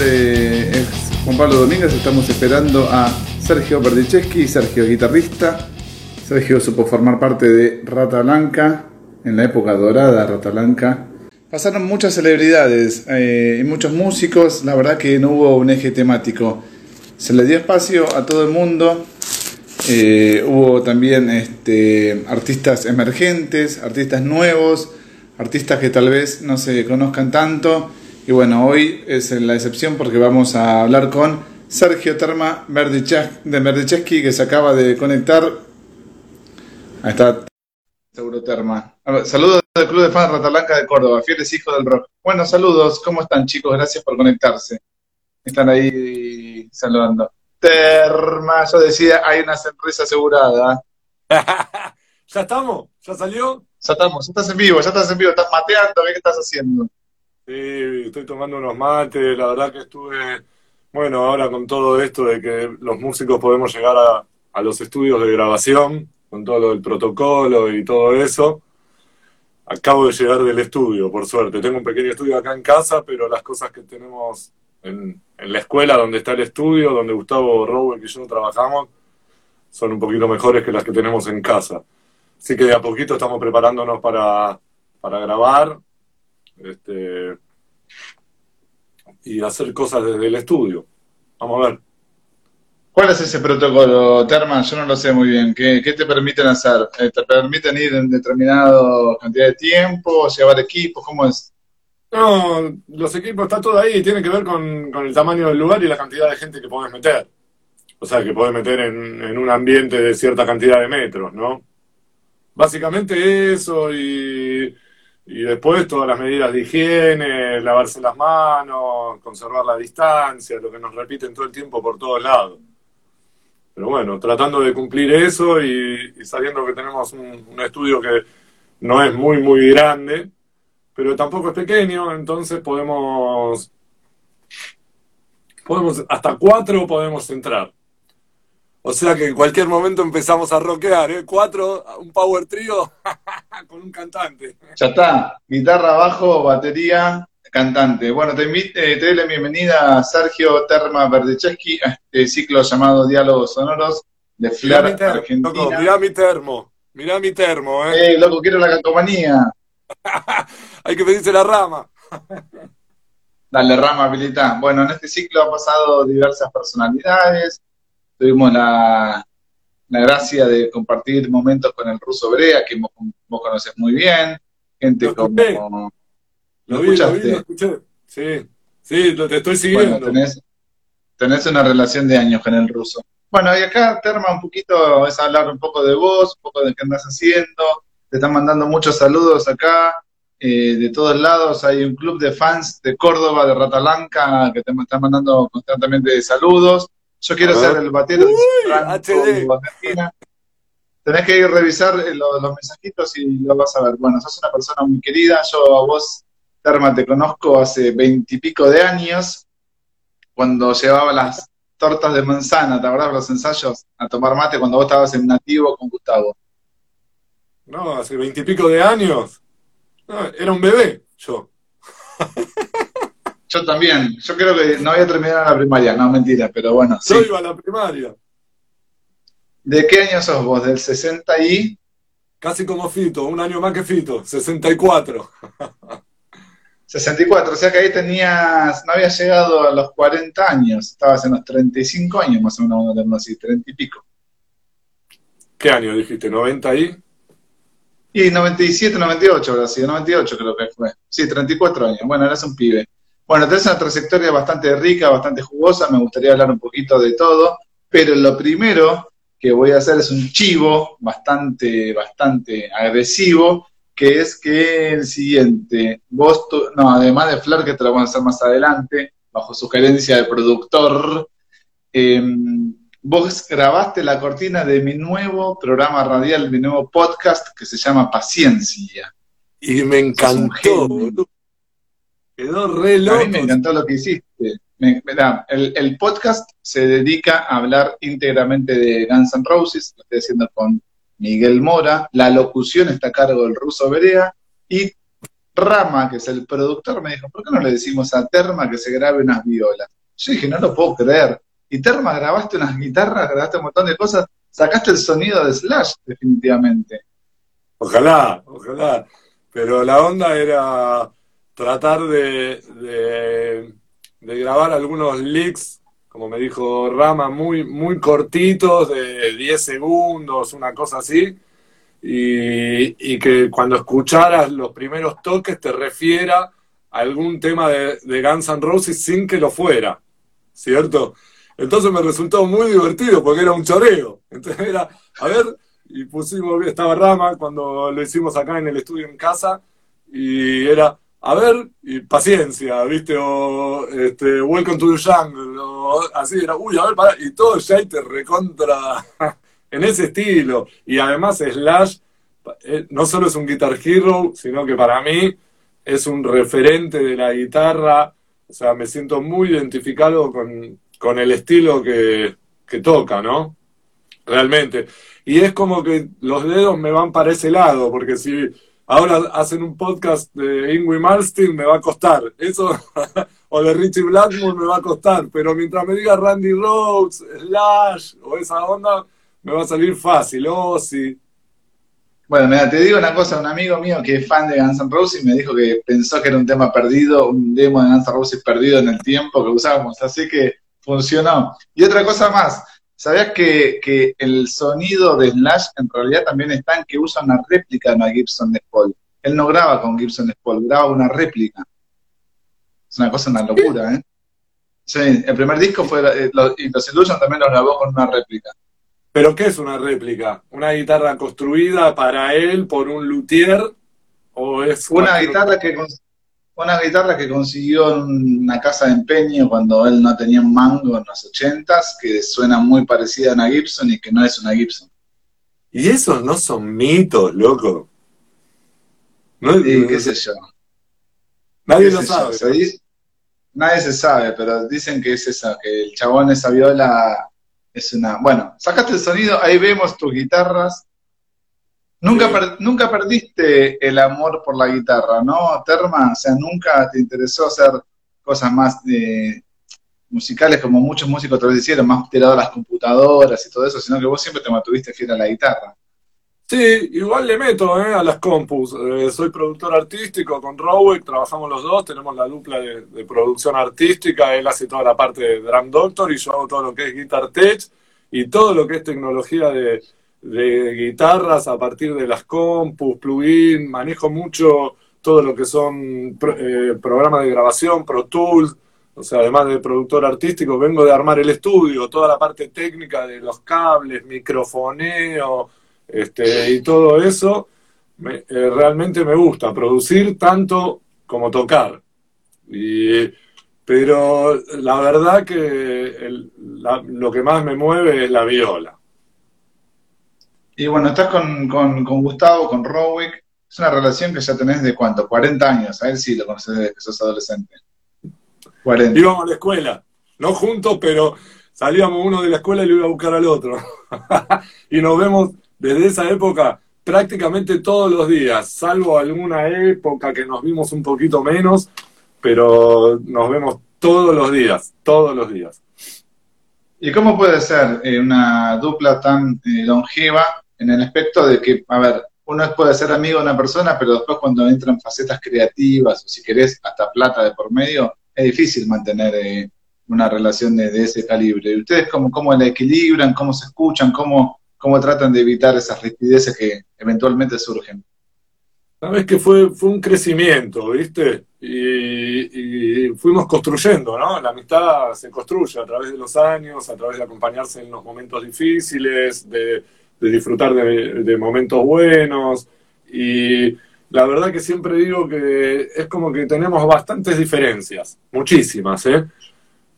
es Juan Pablo Domínguez. Estamos esperando a Sergio Berdicheschi, Sergio guitarrista. Sergio supo formar parte de Rata Blanca, en la época dorada Rata Blanca. Pasaron muchas celebridades eh, y muchos músicos, la verdad que no hubo un eje temático. Se le dio espacio a todo el mundo. Eh, hubo también este, artistas emergentes, artistas nuevos, artistas que tal vez no se conozcan tanto. Y bueno, hoy es la excepción porque vamos a hablar con Sergio Terma de Merdicheski que se acaba de conectar. Ahí está Euroterma. Saludos del Club de Fans Ratalanca de Córdoba, fieles hijos del rock. Bueno, saludos, ¿cómo están chicos? Gracias por conectarse. Están ahí saludando. Terma, yo decía, hay una sonrisa asegurada. ¿Ya estamos? ¿Ya salió? Ya estamos, ya estás en vivo, ya estás en vivo, estás mateando, ¿qué estás haciendo? Sí, estoy tomando unos mates, la verdad que estuve, bueno, ahora con todo esto de que los músicos podemos llegar a, a los estudios de grabación, con todo lo del protocolo y todo eso. Acabo de llegar del estudio, por suerte. Tengo un pequeño estudio acá en casa, pero las cosas que tenemos en, la escuela donde está el estudio, donde Gustavo Rowe y yo trabajamos, son un poquito mejores que las que tenemos en casa. Así que de a poquito estamos preparándonos para, para grabar este, y hacer cosas desde el estudio. Vamos a ver. ¿Cuál es ese protocolo, Terman? Yo no lo sé muy bien. ¿Qué, te permiten hacer? Eh, ¿Te permiten ir en determinado cantidad de tiempo, llevar equipos? ¿Cómo es? No, los equipos está todo ahí, tiene que ver con, el tamaño del lugar y la cantidad de gente que podés meter. O sea, que podés meter en, en un ambiente de cierta cantidad de metros, ¿no? Básicamente eso y, y después todas las medidas de higiene, lavarse las manos, conservar la distancia, lo que nos repiten todo el tiempo por todos lados. Pero bueno, tratando de cumplir eso y, sabiendo que tenemos un, estudio que no es muy, muy grande, pero tampoco es pequeño, entonces podemos, podemos hasta cuatro podemos entrar. O sea que en cualquier momento empezamos a rockear, ¿eh? Cuatro, un power trio con un cantante. Ya está, guitarra, bajo, batería, cantante. Bueno, te, invito, eh, te doy la bienvenida a Sergio Terma Verdecheski a este ciclo llamado Diálogos Sonoros de Flar Argentina. mirá mi termo, mirá mi termo, ¿eh? Eh, loco, quiero la calcomanía. Hay que pedirse la rama. Dale, rama, habilita. Bueno, en este ciclo han pasado diversas personalidades. Tuvimos la, la gracia de compartir momentos con el ruso Brea, que vos, vos conoces muy bien. Gente como lo, vi, lo, vi, lo escuché. Sí, sí, lo te estoy siguiendo. tenés, tenés una relación de años con el ruso. Bueno, y acá Terma un poquito es hablar un poco de vos, un poco de qué andas haciendo. Te están mandando muchos saludos acá. Eh, de todos lados hay un club de fans de Córdoba, de Ratalanca, que te están mandando constantemente saludos. Yo quiero ser el batero de Argentina. Tenés que ir a revisar los, los mensajitos y lo vas a ver. Bueno, sos una persona muy querida. Yo a vos Terma, te conozco hace veintipico de años, cuando llevaba las tortas de manzana, ¿te acordás los ensayos? A tomar mate cuando vos estabas en nativo con Gustavo. No, hace veintipico de años. era un bebé, yo. Yo también. Yo creo que no había terminado la primaria, no, mentira, pero bueno. Yo iba a la primaria. ¿De qué año sos vos? ¿Del 60 y...? Casi como Fito, un año más que Fito, 64. 64, o sea que ahí tenías, no habías llegado a los 40 años, estabas en los 35 años más o menos, así, 30 y pico. ¿Qué año dijiste? ¿90 ahí? Y 97, 98 habrá sido, 98 creo que fue. Sí, 34 años. Bueno, eras un pibe. Bueno, tenés una trayectoria bastante rica, bastante jugosa, me gustaría hablar un poquito de todo, pero lo primero que voy a hacer es un chivo bastante, bastante agresivo, que es que el siguiente, vos, no, además de Flar, que te lo vamos a hacer más adelante, bajo sugerencia del productor, em, vos grabaste la cortina de mi nuevo programa radial, mi nuevo podcast que se llama Paciencia. Y me encantó. Quedó re loco. A mí me encantó lo que hiciste. el, el, podcast se dedica a hablar íntegramente de Guns N' Roses, lo estoy haciendo con Miguel Mora, la locución está a cargo del ruso Berea y Rama, que es el productor, me dijo, ¿por qué no le decimos a Terma que se grabe unas violas? Yo dije, no lo puedo creer. Y Terma, grabaste unas guitarras, grabaste un montón de cosas, sacaste el sonido de Slash, definitivamente. Ojalá, ojalá. Pero la onda era tratar de, de, grabar algunos leaks, como me dijo Rama, muy, muy cortitos, de 10 segundos, una cosa así, y, que cuando escucharas los primeros toques te refiera a algún tema de, de Guns N' Roses sin que lo fuera, ¿cierto? Entonces me resultó muy divertido porque era un choreo. Entonces era, a ver, y pusimos, estaba Rama cuando lo hicimos acá en el estudio en casa, y era, a ver, y paciencia, ¿viste? O este, Welcome to the Jungle, o así era, uy, a ver, para, y todo ya te recontra en ese estilo. Y además Slash eh, no solo es un Guitar Hero, sino que para mí es un referente de la guitarra, o sea, me siento muy identificado con, con el estilo que, que toca, ¿no? Realmente. Y es como que los dedos me van para ese lado, porque si ahora hacen un podcast de Ingrid Malmsteen me va a costar. Eso, o de Richie Blackmore me va a costar. Pero mientras me diga Randy Rhodes, Slash o esa onda, me va a salir fácil. Oh, sí. Bueno, mira, te digo una cosa, un amigo mío que es fan de Guns N' Roses me dijo que pensó que era un tema perdido, un demo de Guns N' Roses perdido en el tiempo que usábamos, así que funcionó. Y otra cosa más, ¿sabías que, que el sonido de Slash en realidad también está en que usa una réplica de una Gibson Les Paul? Él no graba con Gibson Les Paul, graba una réplica. Es una cosa, una locura, ¿eh? Sí, el primer disco fue, eh, y los Illusion también lo grabó con una réplica. ¿Pero qué es una réplica? ¿Una guitarra construida para él por un luthier? ¿O es una guitarra que una guitarra que consiguió en una casa de empeño cuando él no tenía un mango en los ochentas, que suena muy parecida a una Gibson y que no es una Gibson. Y esos no son mitos, loco. sí, qué sé yo. Nadie lo sabe. nadie se sabe, pero dicen que es esa, que el chabón esa viola es una. Bueno, sacaste el sonido, ahí vemos tus guitarras. Nunca, nunca perdiste el amor por la guitarra, ¿no, Terma? O sea, nunca te interesó hacer cosas más de, musicales como muchos músicos te hicieron, más tirado a las computadoras y todo eso, sino que vos siempre te mantuviste fiel a la guitarra. Sí, igual le meto eh, a las compus. Eh, soy productor artístico con Rowick, trabajamos los dos, tenemos la dupla de, producción artística, él hace toda la parte de Drum Doctor y yo hago todo lo que es Guitar Tech y todo lo que es tecnología de, guitarras a partir de las compus, plugin, manejo mucho todo lo que son eh, programas de grabación, Pro Tools, o sea, además de productor artístico, vengo de armar el estudio, toda la parte técnica de los cables, microfoneo este, y todo eso, eh, realmente me gusta, producir tanto como tocar. pero la verdad que lo que más me mueve es la viola. Y bueno, estás con, Gustavo, con Rowick. Es una relación que ya tenés de cuánto, 40 años. A él sí lo conoces desde que sos adolescente. 40. Íbamos a la escuela, no juntos, pero salíamos uno de la escuela y lo iba a buscar al otro. y nos vemos desde esa época prácticamente todos los días, salvo alguna época que nos vimos un poquito menos, pero nos vemos todos los días, todos los días. ¿Y cómo puede ser eh, una dupla tan eh, longeva en el aspecto de que, a ver, uno puede ser amigo de una persona, pero después cuando entran facetas creativas o si querés hasta plata de por medio, es difícil mantener eh, una relación de, ese calibre. ¿Y ustedes cómo, cómo la equilibran, cómo se escuchan, cómo, cómo tratan de evitar esas rispideces que eventualmente surgen. Sabes que fue, fue un crecimiento, ¿viste? Y, fuimos construyendo, ¿no? La amistad se construye a través de los años, a través de acompañarse en los momentos difíciles, de, disfrutar de, de, momentos buenos. Y la verdad que siempre digo que es como que tenemos bastantes diferencias, muchísimas, ¿eh?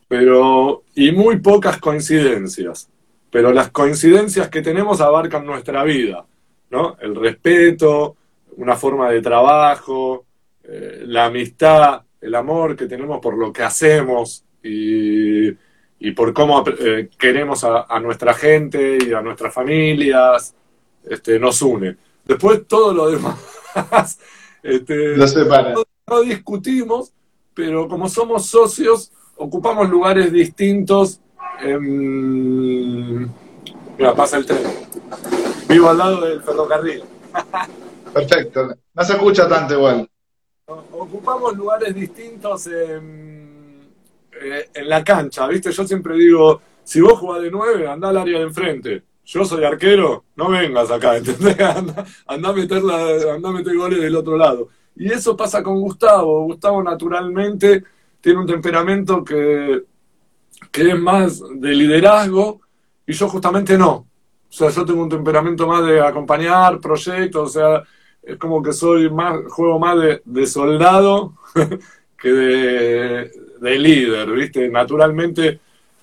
Pero, y muy pocas coincidencias pero las coincidencias que tenemos abarcan nuestra vida, ¿no? El respeto, una forma de trabajo, eh, la amistad, el amor que tenemos por lo que hacemos y, por cómo eh, queremos a, nuestra gente y a nuestras familias, este, nos une. Después todo lo demás Este, Lo separa. no, no discutimos, pero como somos socios, ocupamos lugares distintos. en- Mira, pasa el tren. Vivo al lado del ferrocarril. Perfecto. No se escucha tanto igual. Ocupamos lugares distintos en, eh, en la cancha, ¿viste? Yo siempre digo, si vos jugás de nueve, andá al área de enfrente. Yo soy arquero, no vengas acá, ¿entendés? Andá, andá a, meter goles del otro lado. Y eso pasa con Gustavo. Gustavo naturalmente tiene un temperamento que, que es más de liderazgo y yo justamente no. O sea, yo tengo un temperamento más de acompañar proyectos, o sea, es como que soy más, juego más de, de soldado que de, de líder, ¿viste? Naturalmente,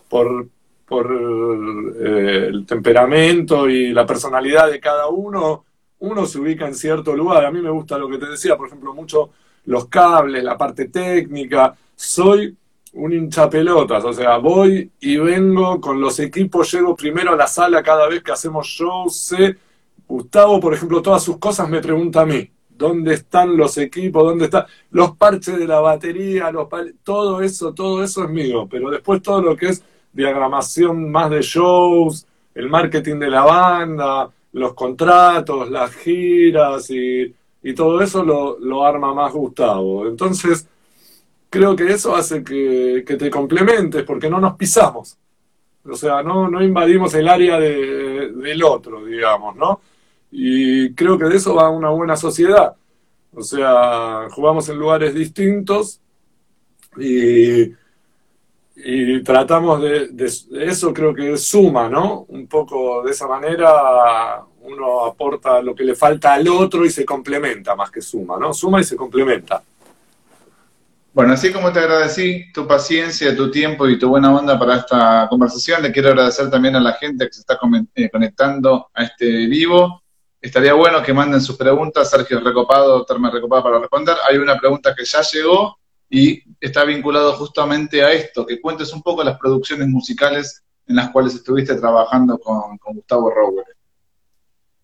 por, por eh, el temperamento y la personalidad de cada uno, uno se ubica en cierto lugar. A mí me gusta lo que te decía, por ejemplo, mucho los cables, la parte técnica. Soy un hinchapelotas, o sea, voy y vengo con los equipos, llego primero a la sala cada vez que hacemos shows, sé Gustavo, por ejemplo, todas sus cosas me pregunta a mí. ¿Dónde están los equipos? ¿Dónde están los parches de la batería? Los todo eso, todo eso es mío. Pero después todo lo que es diagramación más de shows, el marketing de la banda, los contratos, las giras y, todo eso lo, arma más Gustavo. Entonces, creo que eso hace que, te complementes porque no nos pisamos. O sea, no, no invadimos el área de- del otro, digamos, ¿no? Y creo que de eso va una buena sociedad. O sea, jugamos en lugares distintos y, y tratamos de, de- eso, creo que suma, ¿no? Un poco de esa manera uno aporta lo que le falta al otro y se complementa más que suma, ¿no? Suma y se complementa. Bueno, así como te agradecí tu paciencia, tu tiempo y tu buena onda para esta conversación, le quiero agradecer también a la gente que se está eh, conectando a este vivo. Estaría bueno que manden sus preguntas, Sergio Recopado, Terme Recopado para responder. Hay una pregunta que ya llegó y está vinculado justamente a esto, que cuentes un poco las producciones musicales en las cuales estuviste trabajando con, Gustavo Rower.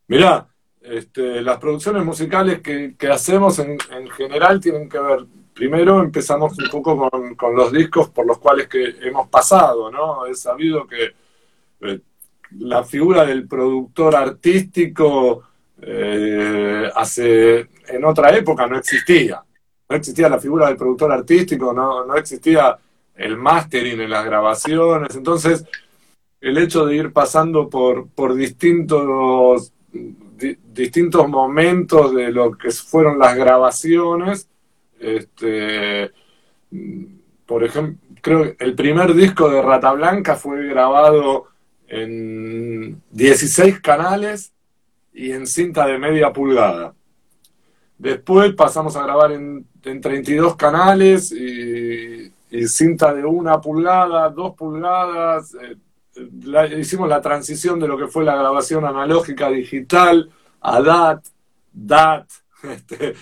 Mirá, este, las producciones musicales que, hacemos en, en general tienen que ver, primero empezamos un poco con, los discos por los cuales que hemos pasado, ¿no? Es sabido que eh, la figura del productor artístico eh, hace, en otra época no existía. No existía la figura del productor artístico, no, no existía el mastering en las grabaciones. Entonces, el hecho de ir pasando por, por distintos, di- distintos momentos de lo que fueron las grabaciones, este, por ejemplo, creo que el primer disco de Rata Blanca fue grabado en 16 canales y en cinta de media pulgada. Después pasamos a grabar en, en 32 canales y, cinta de una pulgada, dos pulgadas. eh, hicimos la transición de lo que fue la grabación analógica digital a DAT, DAT, este,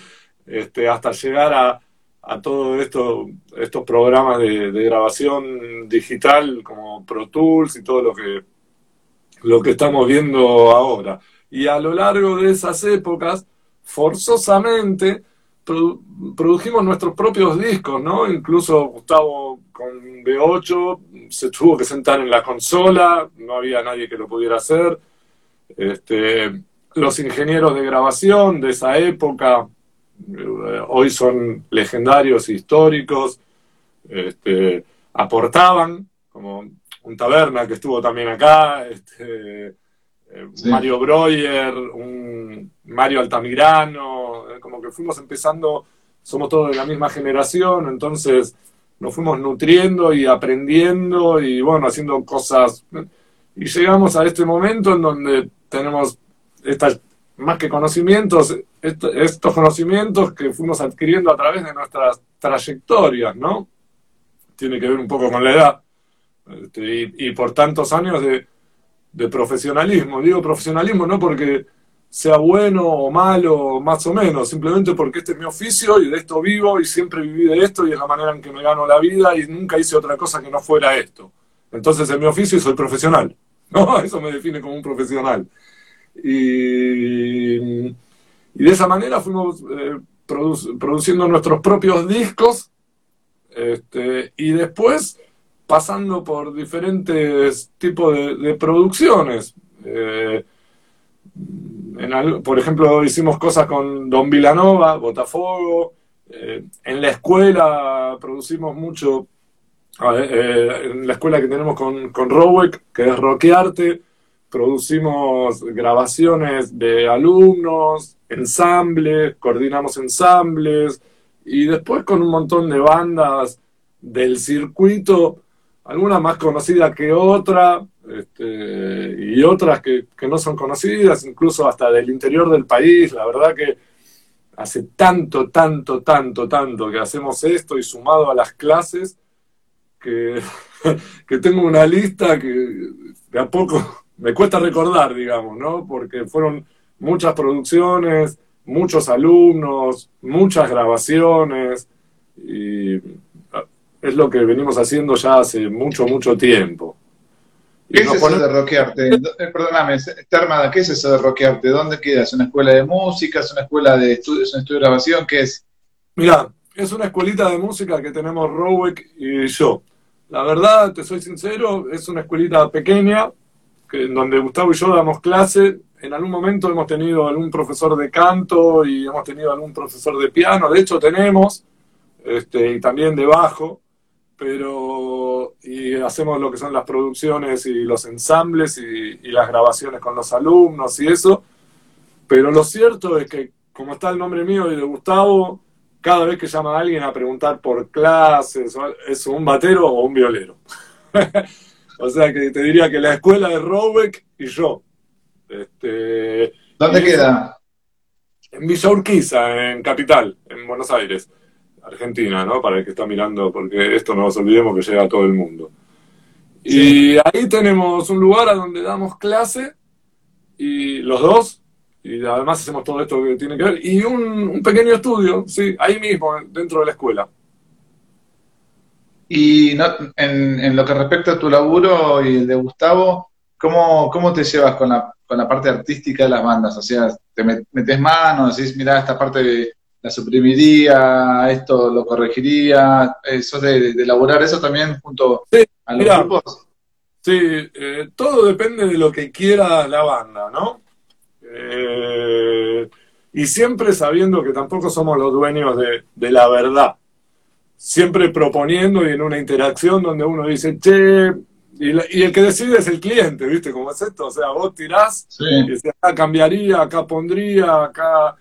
este, hasta llegar a, a todos esto, estos programas de, de grabación digital como Pro Tools y todo lo que, lo que estamos viendo ahora. Y a lo largo de esas épocas, forzosamente, produ- produjimos nuestros propios discos, ¿no? Incluso Gustavo con B8 se tuvo que sentar en la consola, no había nadie que lo pudiera hacer. Este, los ingenieros de grabación de esa época eh, hoy son legendarios históricos, este, aportaban, como un taberna que estuvo también acá, este, eh, Sí. Mario Breuer, un Mario Altamirano, eh, como que fuimos empezando, somos todos de la misma generación, entonces nos fuimos nutriendo y aprendiendo y bueno, haciendo cosas. Y llegamos a este momento en donde tenemos estas, más que conocimientos, est- estos conocimientos que fuimos adquiriendo a través de nuestras trayectorias, ¿no? Tiene que ver un poco con la edad. Este, y, por tantos años de, profesionalismo. Digo profesionalismo no porque sea bueno o malo, más o menos, simplemente porque este es mi oficio y de esto vivo y siempre viví de esto y es la manera en que me gano la vida y nunca hice otra cosa que no fuera esto. Entonces es mi oficio y soy profesional. Eso me define como un profesional. Y, y de esa manera fuimos eh, produciendo nuestros propios discos este, y después pasando por diferentes tipos de, producciones. Eh, por ejemplo, hicimos cosas con Don Vilanova, Botafogo. Eh, en la escuela producimos mucho, eh, en la escuela que tenemos con, con Rowek, que es Roquearte, producimos grabaciones de alumnos, ensambles, coordinamos ensambles, y después con un montón de bandas del circuito, alguna más conocida que otra, este, y otras que, no son conocidas, incluso hasta del interior del país. La verdad que hace tanto, tanto, tanto, tanto que hacemos esto y sumado a las clases, que, que tengo una lista que de a poco me cuesta recordar, digamos, ¿no? Porque fueron muchas producciones, muchos alumnos, muchas grabaciones, y es lo que venimos haciendo ya hace mucho, mucho tiempo. ¿Qué es eso de rockearte? Eh, perdóname, Termada, ¿qué es eso de rockearte? ¿Dónde queda? ¿Es una escuela de música? ¿Es una escuela de estudio, ¿es un estudio de grabación? ¿Qué es? Mira, es una escuelita de música que tenemos Rowick y yo. La verdad, te soy sincero, es una escuelita pequeña, que, donde Gustavo y yo damos clase. En algún momento hemos tenido algún profesor de canto y hemos tenido algún profesor de piano. De hecho, tenemos, este, y también de bajo pero y hacemos lo que son las producciones y los ensambles y, las grabaciones con los alumnos y eso, pero lo cierto es que como está el nombre mío y de Gustavo, cada vez que llama a alguien a preguntar por clases, es un batero o un violero. o sea que te diría que la escuela de Robeck y yo. Este, ¿Dónde queda? En Villa Urquiza, en Capital, en Buenos Aires. Argentina, ¿no? Para el que está mirando, porque esto no nos olvidemos que llega a todo el mundo. Y ahí tenemos un lugar a donde damos clase, y los dos, y además hacemos todo esto que tiene que ver, y un, pequeño estudio, sí, ahí mismo, dentro de la escuela. Y en, lo que respecta a tu laburo y el de Gustavo, ¿cómo, cómo te llevas con la, con la parte artística de las bandas? O sea, ¿te metes manos, decís, mira, esta parte de la suprimiría, esto lo corregiría, eso de, elaborar eso también junto a los grupos. Sí, eh, todo depende de lo que quiera la banda, ¿no? Eh, y siempre sabiendo que tampoco somos los dueños de, la verdad. Siempre proponiendo y en una interacción donde uno dice, che, y, el que decide es el cliente, ¿viste cómo es esto? O sea, vos tirás y dices, acá cambiaría, acá pondría, acá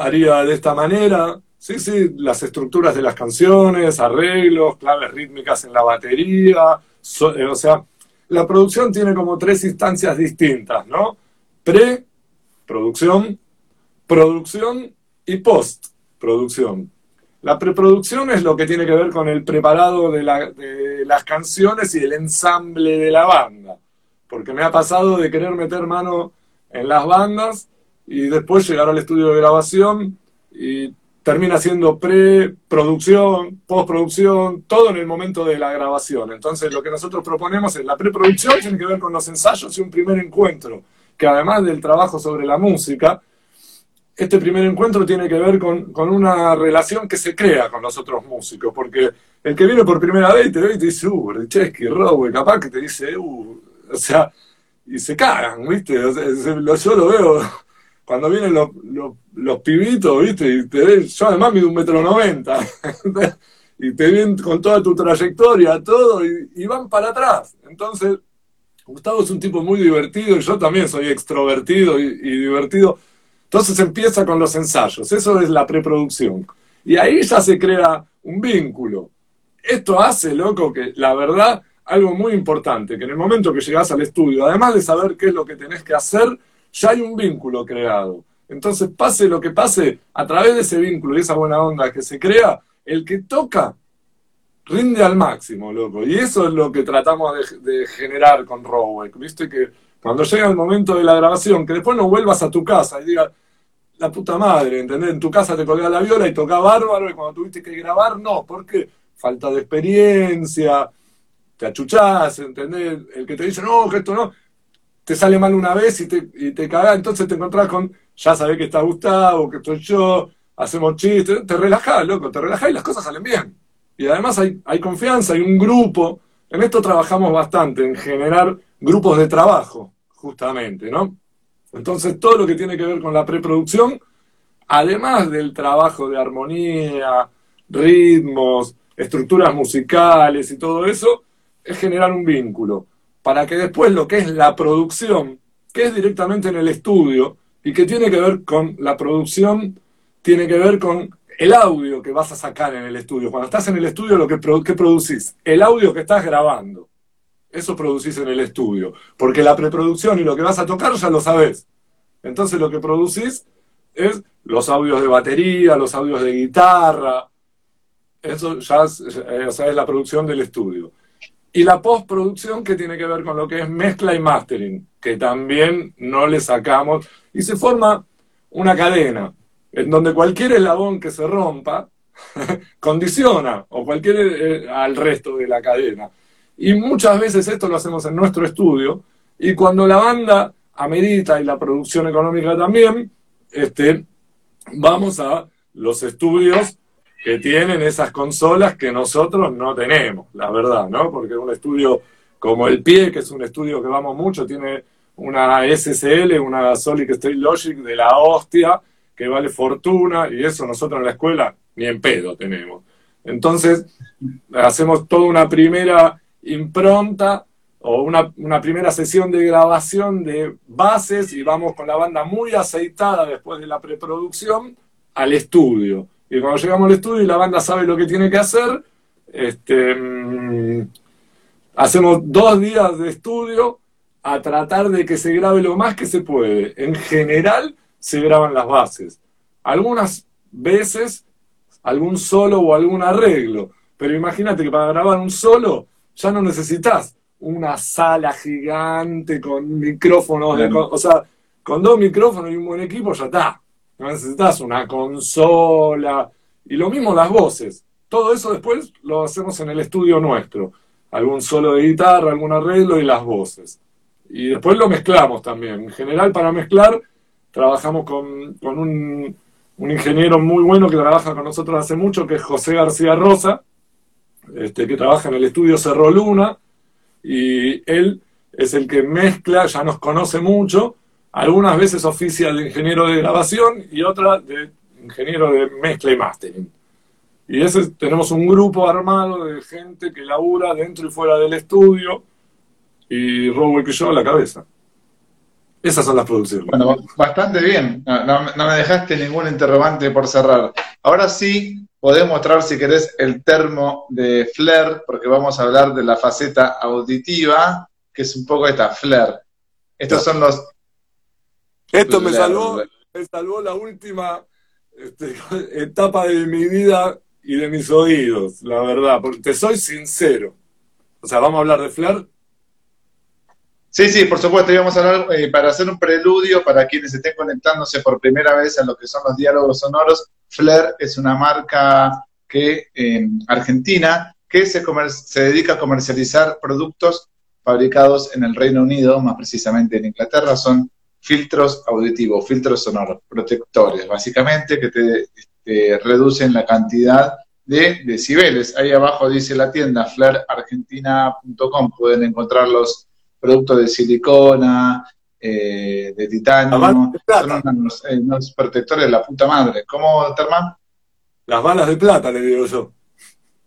haría de esta manera. Sí, sí, las estructuras de las canciones, arreglos, claves rítmicas en la batería. Eh, o sea, la producción tiene como tres instancias distintas, ¿no? Pre, producción, producción y post-producción. La preproducción es lo que tiene que ver con el preparado de, de, las canciones y el ensamble de la banda. Porque me ha pasado de querer meter mano en las bandas y después llegar al estudio de grabación y termina siendo preproducción, postproducción, todo en el momento de la grabación. Entonces lo que nosotros proponemos es la preproducción, tiene que ver con los ensayos y un primer encuentro, que además del trabajo sobre la música, este primer encuentro tiene que ver con, una relación que se crea con los otros músicos, porque el que viene por primera vez te ve y te dice, uh, Richesky, Rowe, capaz que te dice, uh, o sea, y se cagan, ¿viste? yo lo veo cuando vienen los, los, pibitos, ¿viste? Y te ven, yo además mido un metro noventa, y te ven con toda tu trayectoria, todo, y, van para atrás. Entonces, Gustavo es un tipo muy divertido, y yo también soy extrovertido y, y divertido. Entonces empieza con los ensayos, eso es la preproducción. Y ahí ya se crea un vínculo. Esto hace, loco, que la verdad, algo muy importante, que en el momento que llegas al estudio, además de saber qué es lo que tenés que hacer, ya hay un vínculo creado. Entonces, pase lo que pase, a través de ese vínculo y esa buena onda que se crea, el que toca rinde al máximo, loco. Y eso es lo que tratamos de, generar con Roweck. Viste que cuando llega el momento de la grabación, que después no vuelvas a tu casa y digas, la puta madre, ¿entendés? En tu casa te colgás la viola y toca bárbaro, y cuando tuviste que grabar, no, porque falta de experiencia, te achuchás, ¿entendés? El que te dice, no, que esto no te sale mal una vez y te, y te entonces te encontrás con, ya sabés que está Gustavo, que estoy yo, hacemos chistes, te relajás, loco, te relajás y las cosas salen bien. Y además hay, hay confianza, hay un grupo. En esto trabajamos bastante, en generar grupos de trabajo, justamente, ¿no? Entonces, todo lo que tiene que ver con la preproducción, además del trabajo de armonía, ritmos, estructuras musicales y todo eso, es generar un vínculo para que después lo que es la producción, que es directamente en el estudio y que tiene que ver con la producción, tiene que ver con el audio que vas a sacar en el estudio. Cuando estás en el estudio, lo que, que producís, el audio que estás grabando. Eso producís en el estudio. Porque la preproducción y lo que vas a tocar ya lo sabés. Entonces lo que producís es los audios de batería, los audios de guitarra. Eso ya es, eh, es la producción del estudio. Y la postproducción que tiene que ver con lo que es mezcla y mastering, que también no le sacamos. Y se forma una cadena en donde cualquier eslabón que se rompa condiciona o cualquier eh, al resto de la cadena. Y muchas veces esto lo hacemos en nuestro estudio y cuando la banda amerita y la producción económica también, este, vamos a los estudios que tienen esas consolas que nosotros no tenemos, la verdad, ¿no? Porque un estudio como el Pie, que es un estudio que vamos mucho, tiene una SSL, una Solid State Logic de la hostia, que vale fortuna, y eso nosotros en la escuela ni en pedo tenemos. Entonces, hacemos toda una primera impronta o una, una, primera sesión de grabación de bases y vamos con la banda muy aceitada después de la preproducción al estudio. Y cuando llegamos al estudio y la banda sabe lo que tiene que hacer, este, mm, hacemos dos días de estudio a tratar de que se grabe lo más que se puede. En general se graban las bases. Algunas veces algún solo o algún arreglo, pero imagínate que para grabar un solo ya no necesitas una sala gigante con micrófonos, o sea, con dos micrófonos y un buen equipo ya está no necesitas una consola. Y lo mismo las voces. Todo eso después lo hacemos en el estudio nuestro. Algún solo de guitarra, algún arreglo y las voces. Y después lo mezclamos también. En general, para mezclar, trabajamos con, un, un, ingeniero muy bueno que trabaja con nosotros hace mucho, que es José García Rosa, este, que trabaja en el estudio Cerro Luna. Y él es el que mezcla, ya nos conoce mucho, algunas veces oficia de ingeniero de grabación y otra de ingeniero de mezcla y mastering. Y ese, tenemos un grupo armado de gente que labura dentro y fuera del estudio y Robo que yo a la cabeza. Esas son las producciones. Bueno, bastante bien. No, me dejaste ningún interrogante por cerrar. Ahora sí, podés mostrar, si querés, el termo de Flair, porque vamos a hablar de la faceta auditiva, que es un poco esta, Flair. Estos son los esto me salvó, me salvó la última este, etapa de mi vida y de mis oídos, la verdad, porque te soy sincero. O sea, ¿vamos a hablar de Flair? Sí, sí, por supuesto, íbamos a hablar eh, para hacer un preludio para quienes estén conectándose por primera vez a lo que son los diálogos sonoros. Flair es una marca que en Argentina que se, se dedica a comercializar productos fabricados en el Reino Unido, más precisamente en Inglaterra. Son filtros auditivos, filtros sonoros, protectores, básicamente, que te, reducen la cantidad de decibeles. Ahí abajo dice la tienda flairargentina.com, pueden encontrar los productos de silicona, eh, de titanio, son unos, eh, unos, protectores de la puta madre. ¿Cómo, Terman? Las balas de plata, le digo yo.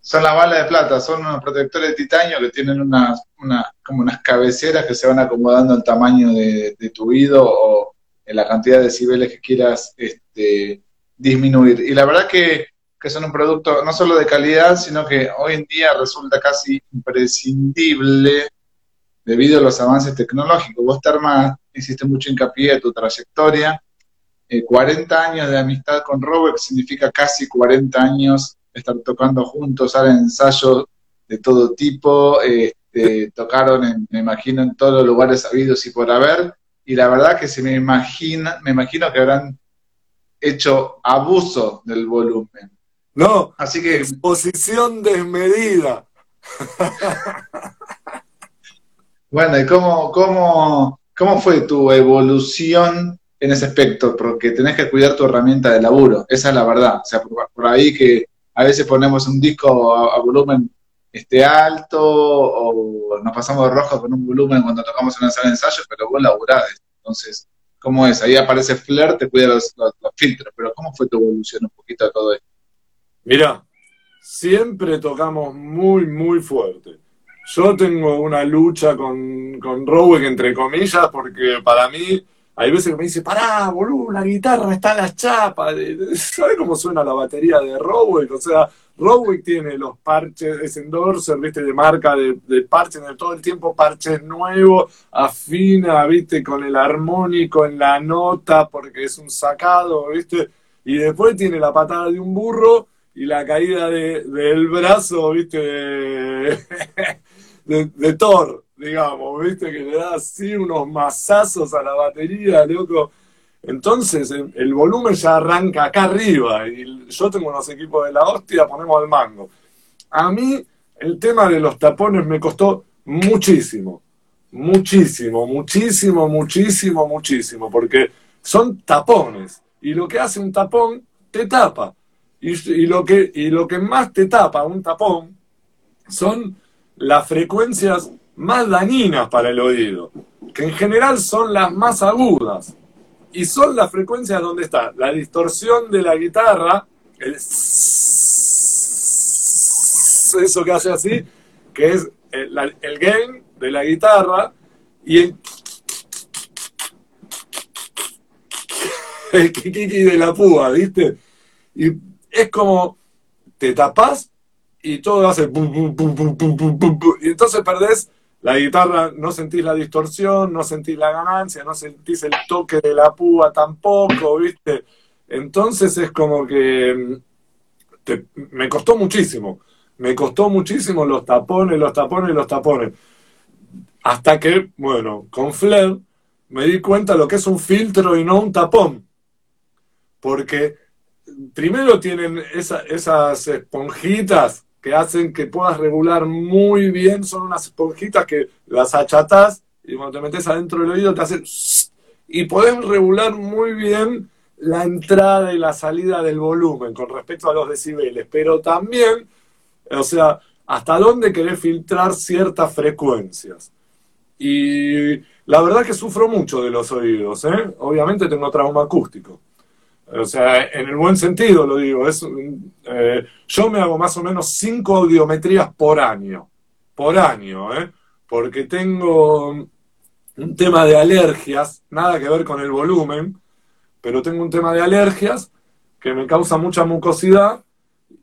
Son las balas de plata, son unos protectores de titanio que tienen unas, como unas cabeceras que se van acomodando al tamaño de, tu oído o en la cantidad de decibeles que quieras este, disminuir. Y la verdad que, que son un producto no solo de calidad, sino que hoy en día resulta casi imprescindible debido a los avances tecnológicos. Vos, Terma, hiciste mucho hincapié en tu trayectoria. 40 eh, años de amistad con Robert significa casi 40 años estar tocando juntos, salen ensayos de todo tipo, este, tocaron, me imagino, en todos los lugares habidos y por haber, y la verdad que se me imagina, me imagino que habrán hecho abuso del volumen. No, así que exposición desmedida. bueno, ¿y cómo, cómo, cómo fue tu evolución en ese aspecto, porque tenés que cuidar tu herramienta de laburo, esa es la verdad. O sea, por, ahí que a veces ponemos un disco a, volumen este, alto o nos pasamos de rojo con un volumen cuando tocamos una sala de ensayo, pero vos laburás. Entonces, ¿cómo es? Ahí aparece Flair, te cuida los, filtros, pero ¿cómo fue tu evolución un poquito de todo esto? Mira, siempre tocamos muy, muy fuerte. Yo tengo una lucha con, con Rowick, entre comillas, porque para mí hay veces que me dice, pará, boludo, la guitarra está en las chapas. ¿Sabes cómo suena la batería de Rowick? O sea, Rowick tiene los parches, es endorser, viste, de marca de, de parches, todo el tiempo parches nuevos, afina, viste, con el armónico en la nota, porque es un sacado, viste. Y después tiene la patada de un burro y la caída de, del brazo, viste, de, de Thor digamos, ¿viste? Que le da así unos masazos a la batería, loco. Entonces, el, volumen ya arranca acá arriba y yo tengo unos equipos de la hostia, ponemos el mango. A mí, el tema de los tapones me costó muchísimo, muchísimo, muchísimo, muchísimo, muchísimo, porque son tapones y lo que hace un tapón te tapa. Y, lo que, y lo que más te tapa un tapón son las frecuencias más dañinas para el oído, que en general son las más agudas. Y son las frecuencias donde está la distorsión de la guitarra, el eso que hace así, que es el, el gain de la guitarra, y el, el kikiki de la púa, ¿viste? Y es como te tapas y todo hace y entonces perdés la guitarra no sentís la distorsión, no sentís la ganancia, no sentís el toque de la púa tampoco, ¿viste? Entonces es como que mm, me costó muchísimo, me costó muchísimo los tapones, los tapones, los tapones. Hasta que, bueno, con Flair me di cuenta lo que es un filtro y no un tapón. Porque primero tienen esas esponjitas que hacen que puedas regular muy bien, son unas esponjitas que las achatás y cuando te metes adentro del oído te hacen y podés regular muy bien la entrada y la salida del volumen con respecto a los decibeles, pero también, o sea, hasta dónde querés filtrar ciertas frecuencias. Y la verdad que sufro mucho de los oídos, ¿eh? Obviamente tengo trauma acústico. O sea, en el buen sentido lo digo. Es, eh, yo me hago más o menos cinco audiometrías por año. Por año, ¿eh? Porque tengo un tema de alergias, nada que ver con el volumen, pero tengo un tema de alergias que me causa mucha mucosidad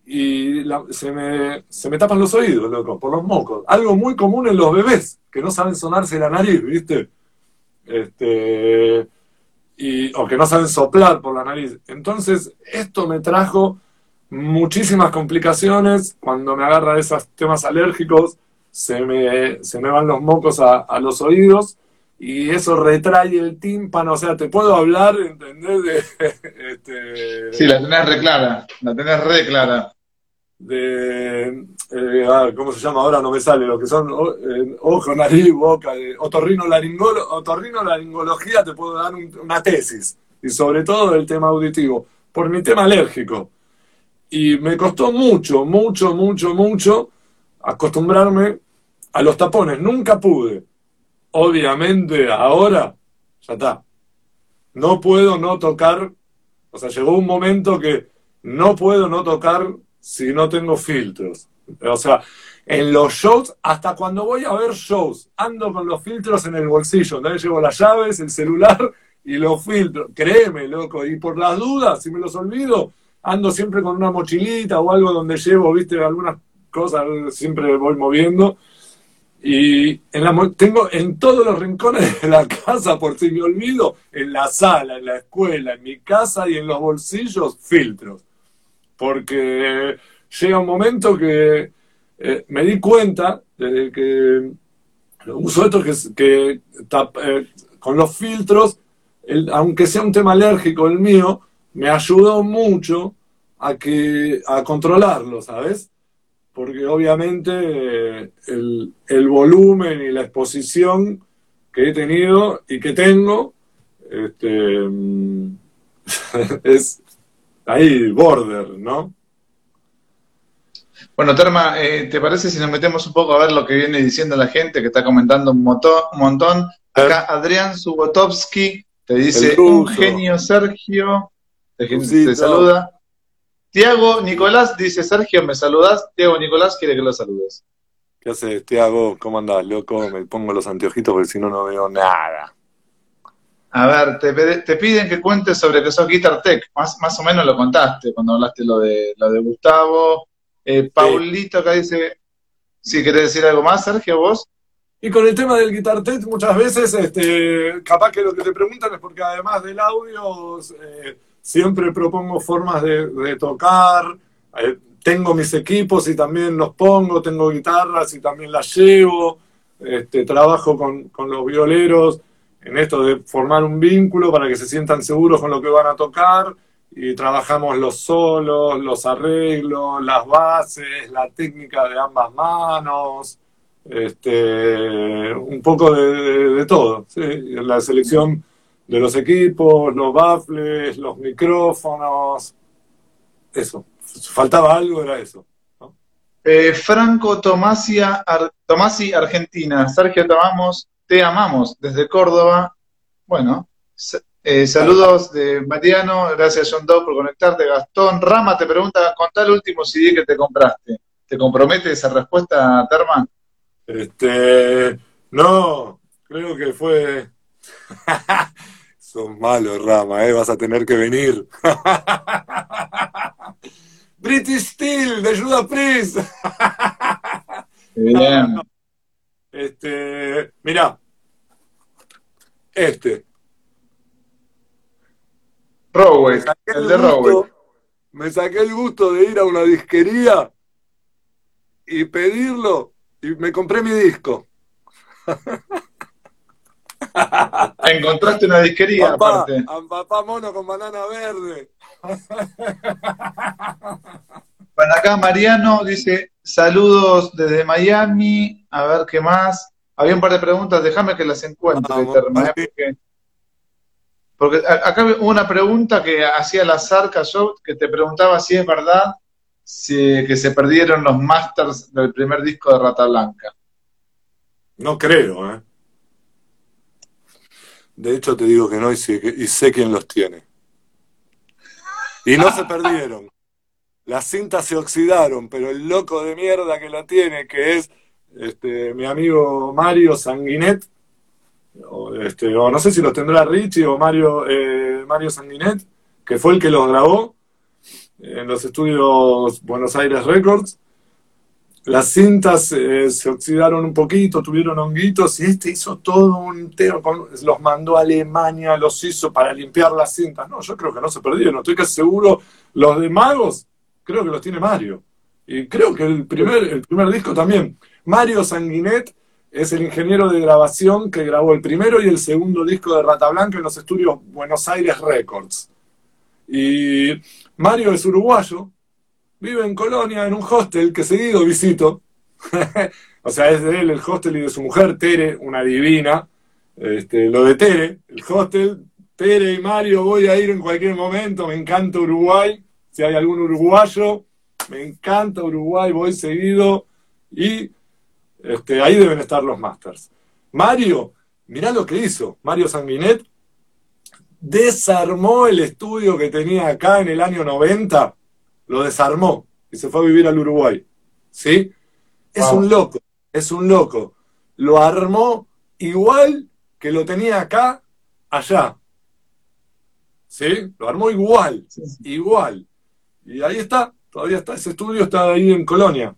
y se, me, se me tapan los oídos, loco, por los mocos. Algo muy común en los bebés, que no saben sonarse la nariz, ¿viste? Este y, o que no saben soplar por la nariz. Entonces, esto me trajo muchísimas complicaciones. Cuando me agarra esos temas alérgicos, se me, se me van los mocos a, a, los oídos y eso retrae el tímpano. O sea, te puedo hablar, ¿entendés? este, sí, la tenés re clara, la tenés re clara de, eh, ¿cómo se llama ahora? No me sale, lo que son eh, ojo, nariz, boca, de otorrino, laringología, te puedo dar una tesis, y sobre todo el tema auditivo, por mi tema alérgico. Y me costó mucho, mucho, mucho, mucho acostumbrarme a los tapones, nunca pude. Obviamente ahora, ya está. No puedo no tocar, o sea, llegó un momento que no puedo no tocar si no tengo filtros. O sea, en los shows, hasta cuando voy a ver shows, ando con los filtros en el bolsillo. ¿no? Llevo las llaves, el celular y los filtros. Créeme, loco. Y por las dudas, si me los olvido, ando siempre con una mochilita o algo donde llevo, viste, algunas cosas, siempre voy moviendo. Y en la, tengo en todos los rincones de la casa, por si me olvido, en la sala, en la escuela, en mi casa y en los bolsillos, filtros porque llega un momento que eh, me di cuenta de que uso esto que, que eh, con los filtros, aunque sea un tema alérgico el mío, me ayudó mucho a, que, a controlarlo, ¿sabes? Porque obviamente eh, el, el, volumen y la exposición que he tenido y que tengo este, es ahí border, ¿no? Bueno, Terma, eh, ¿te parece si nos metemos un poco a ver lo que viene diciendo la gente que está comentando un, un montón? Acá Adrián Subotovsky te dice un genio Sergio, te, te saluda. Tiago Nicolás dice, Sergio, ¿me saludas? Tiago Nicolás quiere que lo saludes. ¿Qué haces, Tiago? ¿Cómo andás, loco? Me pongo los anteojitos porque si no, no veo nada. A ver, te, piden que cuentes sobre que sos Guitar Tech. Más, más o menos lo contaste cuando hablaste lo de, lo de Gustavo. Eh, Paulito acá dice, si querés decir algo más, Sergio, vos. Y con el tema del Guitar Tech, muchas veces, este, capaz que lo que te preguntan es porque además del audio, eh, siempre propongo formas de, tocar. Eh, tengo mis equipos y también los pongo, tengo guitarras y también las llevo. Este, trabajo con, con los violeros en esto de formar un vínculo para que se sientan seguros con lo que van a tocar y trabajamos los solos, los arreglos, las bases, la técnica de ambas manos, este, un poco de, todo, la selección de los equipos, los baffles, los micrófonos, eso, faltaba algo, era eso. Eh, Franco Tomasi, Argentina. Sergio, te amamos, te amamos desde Córdoba. Bueno, eh, saludos de Mariano, gracias John Doe por conectarte. Gastón Rama te pregunta, contá el último CD que te compraste. ¿Te compromete esa respuesta, Terman? Este, no, creo que fue... Son malos, Rama, ¿eh? vas a tener que venir. British Steel, de Judas Priest. Bien. Este, mira, este. Rowey, el, de Rowey. Me saqué el gusto de ir a una disquería y pedirlo y me compré mi disco. Encontraste una disquería papá, aparte. papá mono con banana verde. Bueno, acá Mariano dice, saludos desde Miami, a ver qué más. Había un par de preguntas, déjame que las encuentre, porque, acá hubo una pregunta que hacía la Zarca yo, que te preguntaba si es verdad si, que se perdieron los masters del primer disco de Rata Blanca. No creo, ¿eh? De hecho, te digo que no y sé quién los tiene. Y no se perdieron. Las cintas se oxidaron, pero el loco de mierda que la tiene, que es este, mi amigo Mario Sanguinet, o, este, no sé si los tendrá Richie o Mario, eh, Mario Sanguinet, que fue el que los grabó en los estudios Buenos Aires Records. Las cintas eh, se oxidaron un poquito, tuvieron honguitos y este hizo todo un tema, los mandó a Alemania, los hizo para limpiar las cintas. No, yo creo que no se perdieron, estoy casi seguro. Los de Magos, creo que los tiene Mario. Y creo que el primer, el primer disco también. Mario Sanguinet es el ingeniero de grabación que grabó el primero y el segundo disco de Rata Blanca en los estudios Buenos Aires Records. Y Mario es uruguayo, vive en Colonia, en un hostel que seguido visito. o sea, es de él el hostel y de su mujer, Tere, una divina. Este, lo de Tere, el hostel, Tere y Mario, voy a ir en cualquier momento, me encanta Uruguay. Si hay algún uruguayo, me encanta Uruguay, voy seguido. Y este, ahí deben estar los Masters. Mario, mirá lo que hizo. Mario Sanguinet desarmó el estudio que tenía acá en el año 90 lo desarmó y se fue a vivir al Uruguay. ¿Sí? Es un loco, es un loco. Lo armó igual que lo tenía acá, allá. ¿Sí? Lo armó igual, igual. Y ahí está, todavía está, ese estudio está ahí en Colonia.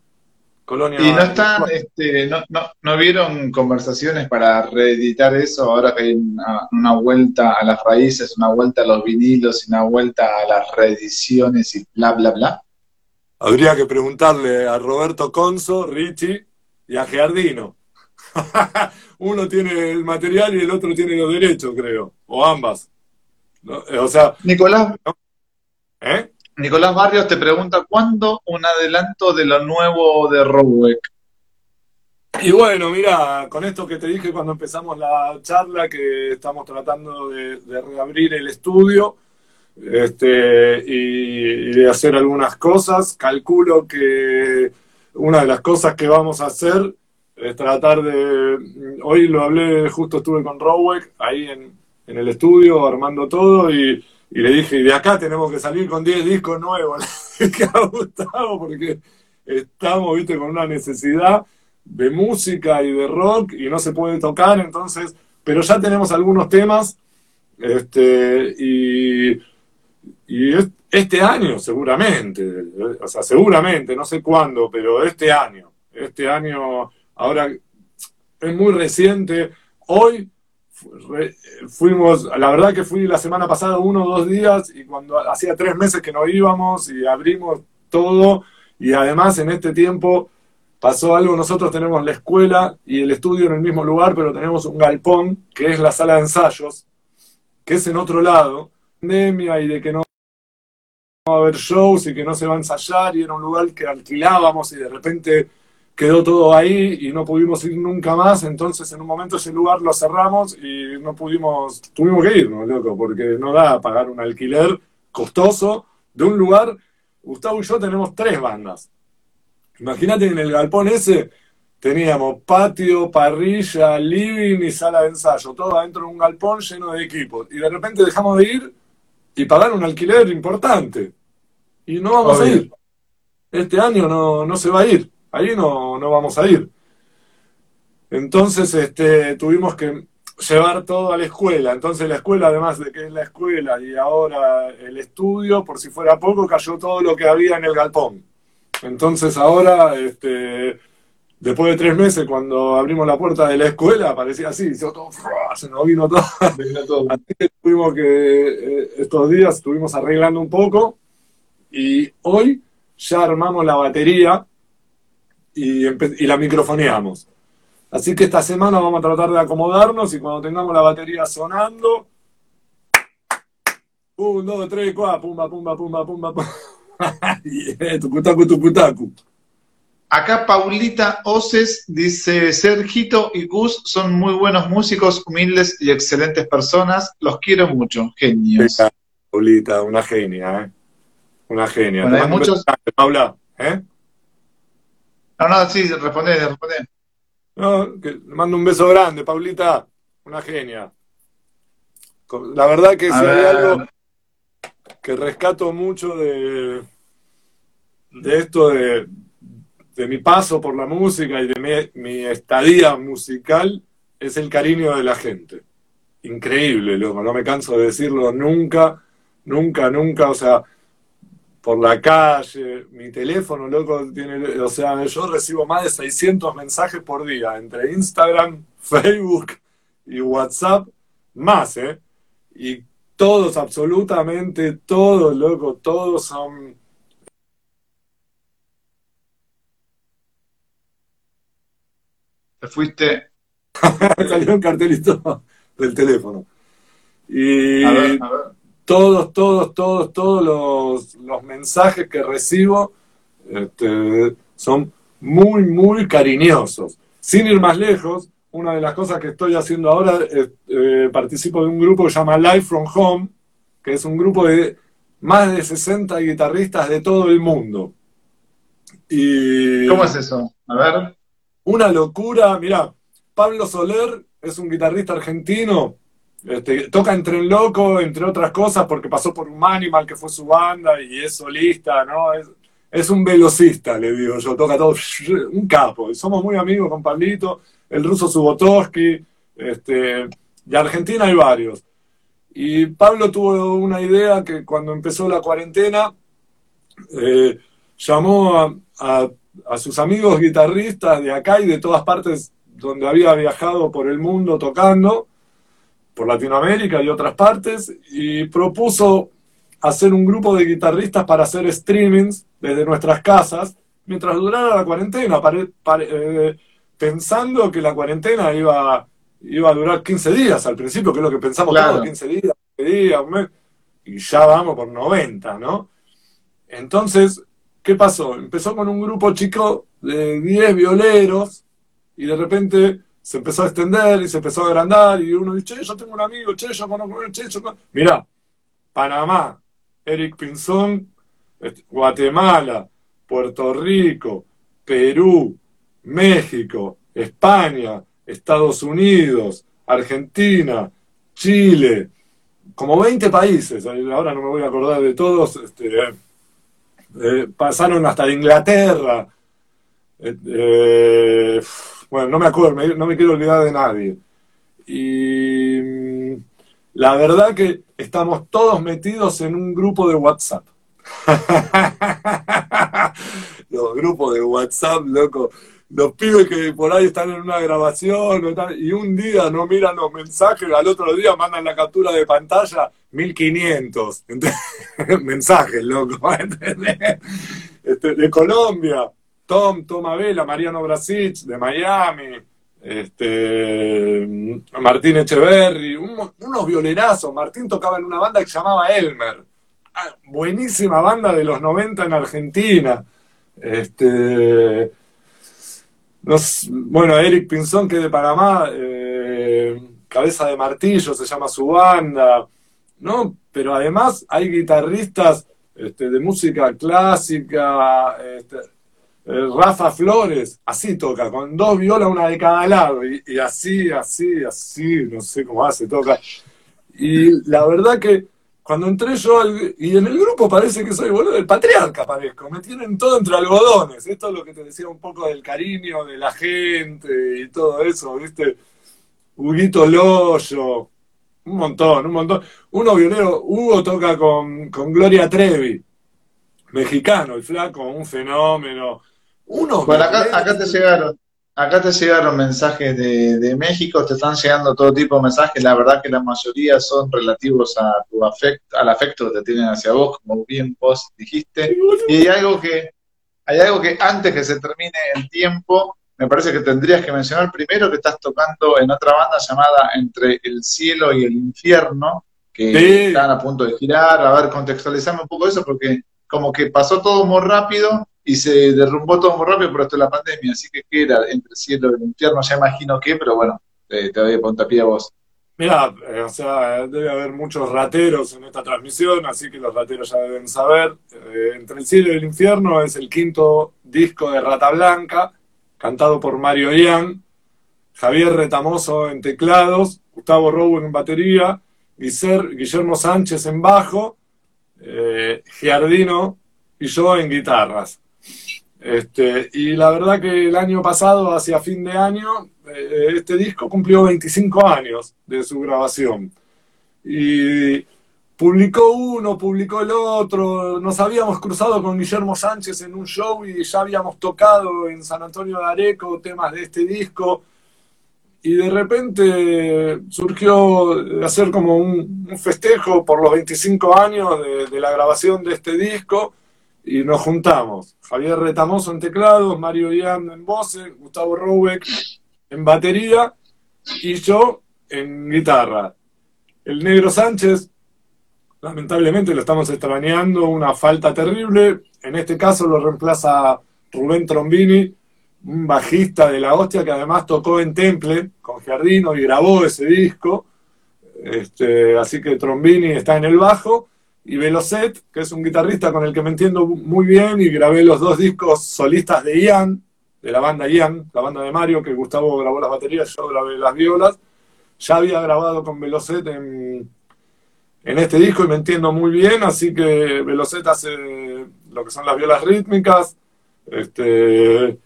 Colonia y no están, este, no, no, no, vieron conversaciones para reeditar eso ahora que hay una, vuelta a las raíces, una vuelta a los vinilos, una vuelta a las reediciones y bla, bla, bla? Habría que preguntarle a Roberto Conso, Richie y a Giardino. Uno tiene el material y el otro tiene los derechos, creo, o ambas. O sea, Nicolás, ¿Eh? Nicolás Barrios te pregunta, ¿cuándo un adelanto de lo nuevo de Roweck? Y bueno, mira, con esto que te dije cuando empezamos la charla, que estamos tratando de, reabrir el estudio este, y, de hacer algunas cosas, calculo que una de las cosas que vamos a hacer es tratar de... Hoy lo hablé, justo estuve con Rowek ahí en, en el estudio armando todo y, y, le dije, y de acá tenemos que salir con 10 discos nuevos. que ha gustado porque estamos, viste, con una necesidad de música y de rock y no se puede tocar, entonces, pero ya tenemos algunos temas este, y este año seguramente, o sea, seguramente, no sé cuándo, pero este año, este año, ahora es muy reciente, hoy fuimos, la verdad que fui la semana pasada uno o dos días y cuando hacía tres meses que no íbamos y abrimos todo y además en este tiempo pasó algo, nosotros tenemos la escuela y el estudio en el mismo lugar, pero tenemos un galpón, que es la sala de ensayos, que es en otro lado, pandemia y de que no va a haber shows y que no se va a ensayar, y era un lugar que alquilábamos y de repente quedó todo ahí y no pudimos ir nunca más, entonces en un momento ese lugar lo cerramos y no pudimos, tuvimos que irnos, loco, porque no da pagar un alquiler costoso de un lugar. Gustavo y yo tenemos tres bandas Imagínate en el galpón ese teníamos patio, parrilla, living y sala de ensayo, todo adentro de un galpón lleno de equipos. Y de repente dejamos de ir y pagar un alquiler importante. Y no vamos a ir. Este año no, no se va a ir. Ahí no, no vamos a ir. Entonces este, tuvimos que llevar todo a la escuela. Entonces la escuela, además de que es la escuela y ahora el estudio, por si fuera poco, cayó todo lo que había en el galpón. Entonces ahora, este, después de tres meses, cuando abrimos la puerta de la escuela, parecía así, se, nos vino todo. Así que tuvimos que, eh, estos días estuvimos arreglando un poco y hoy ya armamos la batería y, y la microfoneamos. Así que esta semana vamos a tratar de acomodarnos y cuando tengamos la batería sonando, un, dos, tres, cuatro, pumba, pumba, pumba, pumba, pumba. Acá Paulita Oces dice, Sergito y Gus son muy buenos músicos, humildes y excelentes personas. Los quiero mucho, genios. Paulita, una genia, ¿eh? Una genia. Bueno, hay muchos... Paula, ¿eh? No, no, sí, responde, responde. No, que le mando un beso grande, Paulita. Una genia. La verdad que si hay algo que rescato mucho de, de esto de, mi paso por la música y de mi, estadía musical es el cariño de la gente. Increíble, loco, no me canso de decirlo nunca, nunca, nunca, o sea, por la calle, mi teléfono, loco, tiene, o sea, yo recibo más de 600 mensajes por día entre Instagram, Facebook y WhatsApp, más, ¿eh? Y todos, absolutamente todos, loco, todos son te fuiste. Salió un cartelito del teléfono. Y todos, todos, todos, todos los, mensajes que recibo este, son muy, muy cariñosos. Sin ir más lejos, una de las cosas que estoy haciendo ahora es eh, participo de un grupo que se llama Live from Home, que es un grupo de más de 60 guitarristas de todo el mundo. Y, ¿Cómo es eso? A ver una locura. Mira, Pablo Soler es un guitarrista argentino, este, toca en Tren Loco, entre otras cosas, porque pasó por un Animal, que fue su banda, y es solista, ¿no? Es, es un velocista, le digo yo, toca todo, un capo. Somos muy amigos con Pablito, el ruso Subotovsky, este, de Argentina hay varios. Y Pablo tuvo una idea que cuando empezó la cuarentena, eh, llamó a a sus amigos guitarristas de acá y de todas partes donde había viajado por el mundo tocando, por Latinoamérica y otras partes, y propuso hacer un grupo de guitarristas para hacer streamings desde nuestras casas mientras durara la cuarentena, eh, pensando que la cuarentena iba, iba a durar 15 días al principio, que es lo que pensamos todos, 15 días, 15 días, un mes, y ya vamos por 90, ¿no? Entonces, ¿Qué pasó? Empezó con un grupo chico de 10 violeros y de repente se empezó a extender y se empezó a agrandar y uno dice, che, yo tengo un amigo, che, yo conozco, che, yo conozco. Mirá, Panamá, Eric Pinzón, este, Guatemala, Puerto Rico, Perú, México, España, Estados Unidos, Argentina, Chile, como 20 países, ahora no me voy a acordar de todos, este, eh, pasaron hasta Inglaterra, eh, eh, bueno, no me acuerdo, no me quiero olvidar de nadie. Y mm, la verdad que estamos todos metidos en un grupo de WhatsApp. Los grupos de WhatsApp, loco. Los pibes que por ahí están en una grabación y un día no miran los mensajes, al otro día mandan la captura de pantalla, 1500 mensajes, loco. Este, de Colombia, Tom, Toma Vela, Mariano Brasic, de Miami, este, Martín Echeverry, unos violerazos. Martín tocaba en una banda que se llamaba Elmer. Ah, buenísima banda de los 90 en Argentina. Este, bueno, Eric Pinzón, que es de Panamá, eh, Cabeza de Martillo se llama su banda, ¿no? Pero además hay guitarristas este, de música clásica, este, Rafa Flores, así toca, con dos violas, una de cada lado, y, así, así, así, no sé cómo hace, toca. Y la verdad que cuando entré yo al, y en el grupo parece que soy boludo, el patriarca parezco, me tienen todo entre algodones. Esto es lo que te decía un poco del cariño de la gente y todo eso, ¿viste? Huguito Loyo, un montón, un montón. Uno violero, Hugo toca con, con Gloria Trevi, mexicano, el flaco, un fenómeno. Uno bueno, acá, acá te llegaron. Acá te llegaron mensajes de, México, te están llegando todo tipo de mensajes, la verdad que la mayoría son relativos a tu afecto, al afecto que te tienen hacia vos, como bien vos dijiste. Y hay algo que, hay algo que antes que se termine el tiempo, me parece que tendrías que mencionar primero que estás tocando en otra banda llamada Entre el cielo y el infierno, que están a punto de girar. A ver, contextualizame un poco eso, porque como que pasó todo muy rápido y se derrumbó todo muy rápido por esto de la pandemia, así que ¿qué era? Entre el cielo y el infierno, ya imagino qué, pero bueno, te, doy puntapié a vos. Mira, eh, o sea, debe haber muchos rateros en esta transmisión, así que los rateros ya deben saber. Eh, Entre el cielo y el infierno es el quinto disco de Rata Blanca, cantado por Mario Ian, Javier Retamoso en teclados, Gustavo Rowe en batería, Guillermo Sánchez en bajo, eh, Giardino y yo en guitarras. Este, y la verdad que el año pasado, hacia fin de año, eh, este disco cumplió 25 años de su grabación. Y publicó uno, publicó el otro, nos habíamos cruzado con Guillermo Sánchez en un show y ya habíamos tocado en San Antonio de Areco temas de este disco. Y de repente surgió hacer como un, festejo por los 25 años de la grabación de este disco y nos juntamos. Javier Retamoso en teclados, Mario Ian en voces, Gustavo Robeck en batería y yo en guitarra. El Negro Sánchez, lamentablemente lo estamos extrañando, una falta terrible. En este caso lo reemplaza Rubén Trombini, un bajista de la hostia que además tocó en Temple con Giardino y grabó ese disco. Este, así que Trombini está en el bajo y Velocet, que es un guitarrista con el que me entiendo muy bien y grabé los dos discos solistas de Ian, de la banda Ian, la banda de Mario, que Gustavo grabó las baterías, yo grabé las violas. Ya había grabado con Velocet en, en este disco y me entiendo muy bien, así que Velocet hace lo que son las violas rítmicas. Este,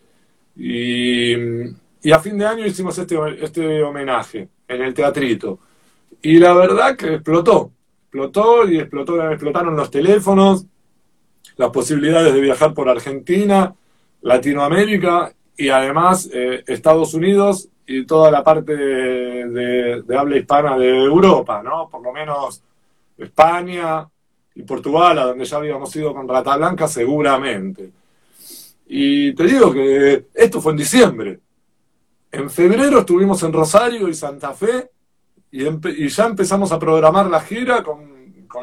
y, y a fin de año hicimos este, este homenaje en el teatrito. Y la verdad que explotó explotó y explotó, explotaron los teléfonos, las posibilidades de viajar por Argentina, Latinoamérica y además eh, Estados Unidos y toda la parte de, habla hispana de Europa, ¿no? Por lo menos España y Portugal, a donde ya habíamos ido con Rata Blanca, seguramente. Y te digo que esto fue en diciembre. En febrero estuvimos en Rosario y Santa Fe y, ya empezamos a programar la gira con,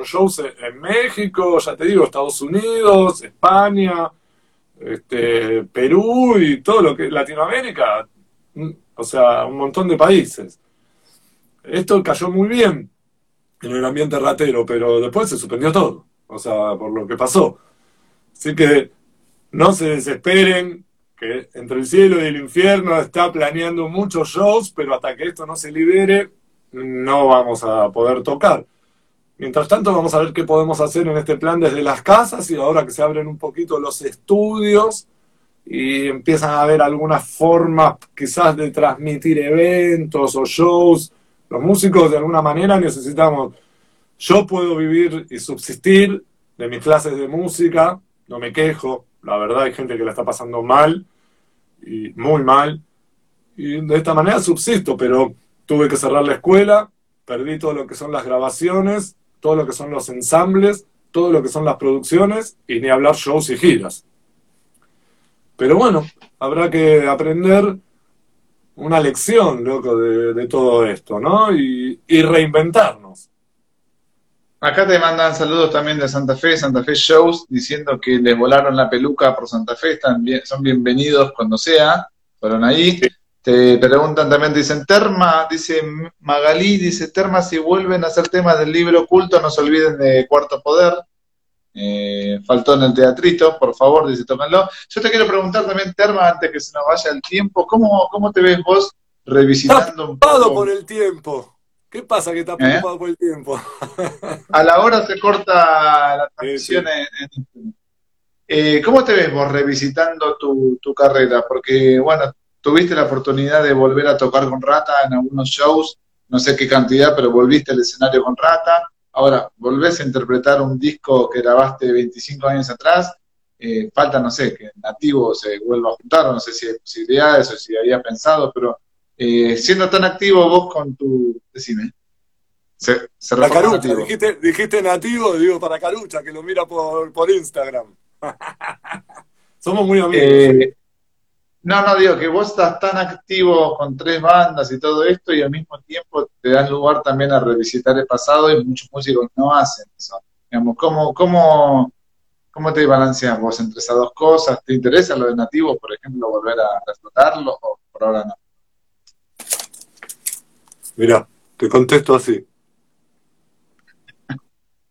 shows en, México, ya te digo, Estados Unidos, España, este, Perú y todo lo que Latinoamérica. o sea, un montón de países. Esto cayó muy bien en el ambiente ratero, pero después se suspendió todo, o sea, por lo que pasó. Así que no se desesperen, que entre el cielo y el infierno está planeando muchos shows, pero hasta que esto no se libere, no vamos a poder tocar. Mientras tanto, vamos a ver qué podemos hacer en este plan desde las casas y ahora que se abren un poquito los estudios y empiezan a haber algunas formas quizás de transmitir eventos o shows. Los músicos de alguna manera necesitamos, yo puedo vivir y subsistir de mis clases de música, no me quejo, la verdad hay gente que la está pasando mal y muy mal y de esta manera subsisto, pero tuve que cerrar la escuela, perdí todo lo que son las grabaciones, todo lo que son los ensambles, todo lo que son las producciones y ni hablar shows y giras. Pero bueno, habrá que aprender una lección, loco, de, todo esto, ¿no? Y, reinventarnos. Acá te mandan saludos también de Santa Fe, Santa Fe Shows, diciendo que les volaron la peluca por Santa Fe, están bien, son bienvenidos cuando sea, fueron ahí. Te preguntan también, dicen Terma, dice Magalí, dice Terma, si vuelven a hacer temas del libro oculto, no se olviden de Cuarto Poder. Eh, faltó en el teatrito, por favor, dice, tómenlo. Yo te quiero preguntar también, Terma, antes que se nos vaya el tiempo, ¿cómo, cómo te ves vos revisitando un poco? por el tiempo. ¿Qué pasa que está preocupado ¿Eh? por el tiempo? a la hora se corta la transmisión en, eh, ¿Cómo te ves vos revisitando tu, tu carrera? Porque, bueno, tuviste la oportunidad de volver a tocar con Rata en algunos shows, no sé qué cantidad, pero volviste al escenario con Rata Ahora, volvés a interpretar un disco que grabaste 25 años atrás, eh, falta, no sé, que Nativo se vuelva a juntar, no sé si hay posibilidades o si había pensado, pero eh, siendo tan activo vos con tu... Decime. Se, la Carucha, dijiste, dijiste, Nativo, digo para Carucha, que lo mira por, por Instagram. Somos muy amigos. Eh, no, no, digo que vos estás tan activo con tres bandas y todo esto y al mismo tiempo te das lugar también a revisitar el pasado y muchos músicos no hacen eso. Digamos, ¿cómo, cómo, cómo te balanceas vos entre esas dos cosas? ¿Te interesa lo de nativo, por ejemplo, volver a explotarlo o por ahora no? Mira, te contesto así.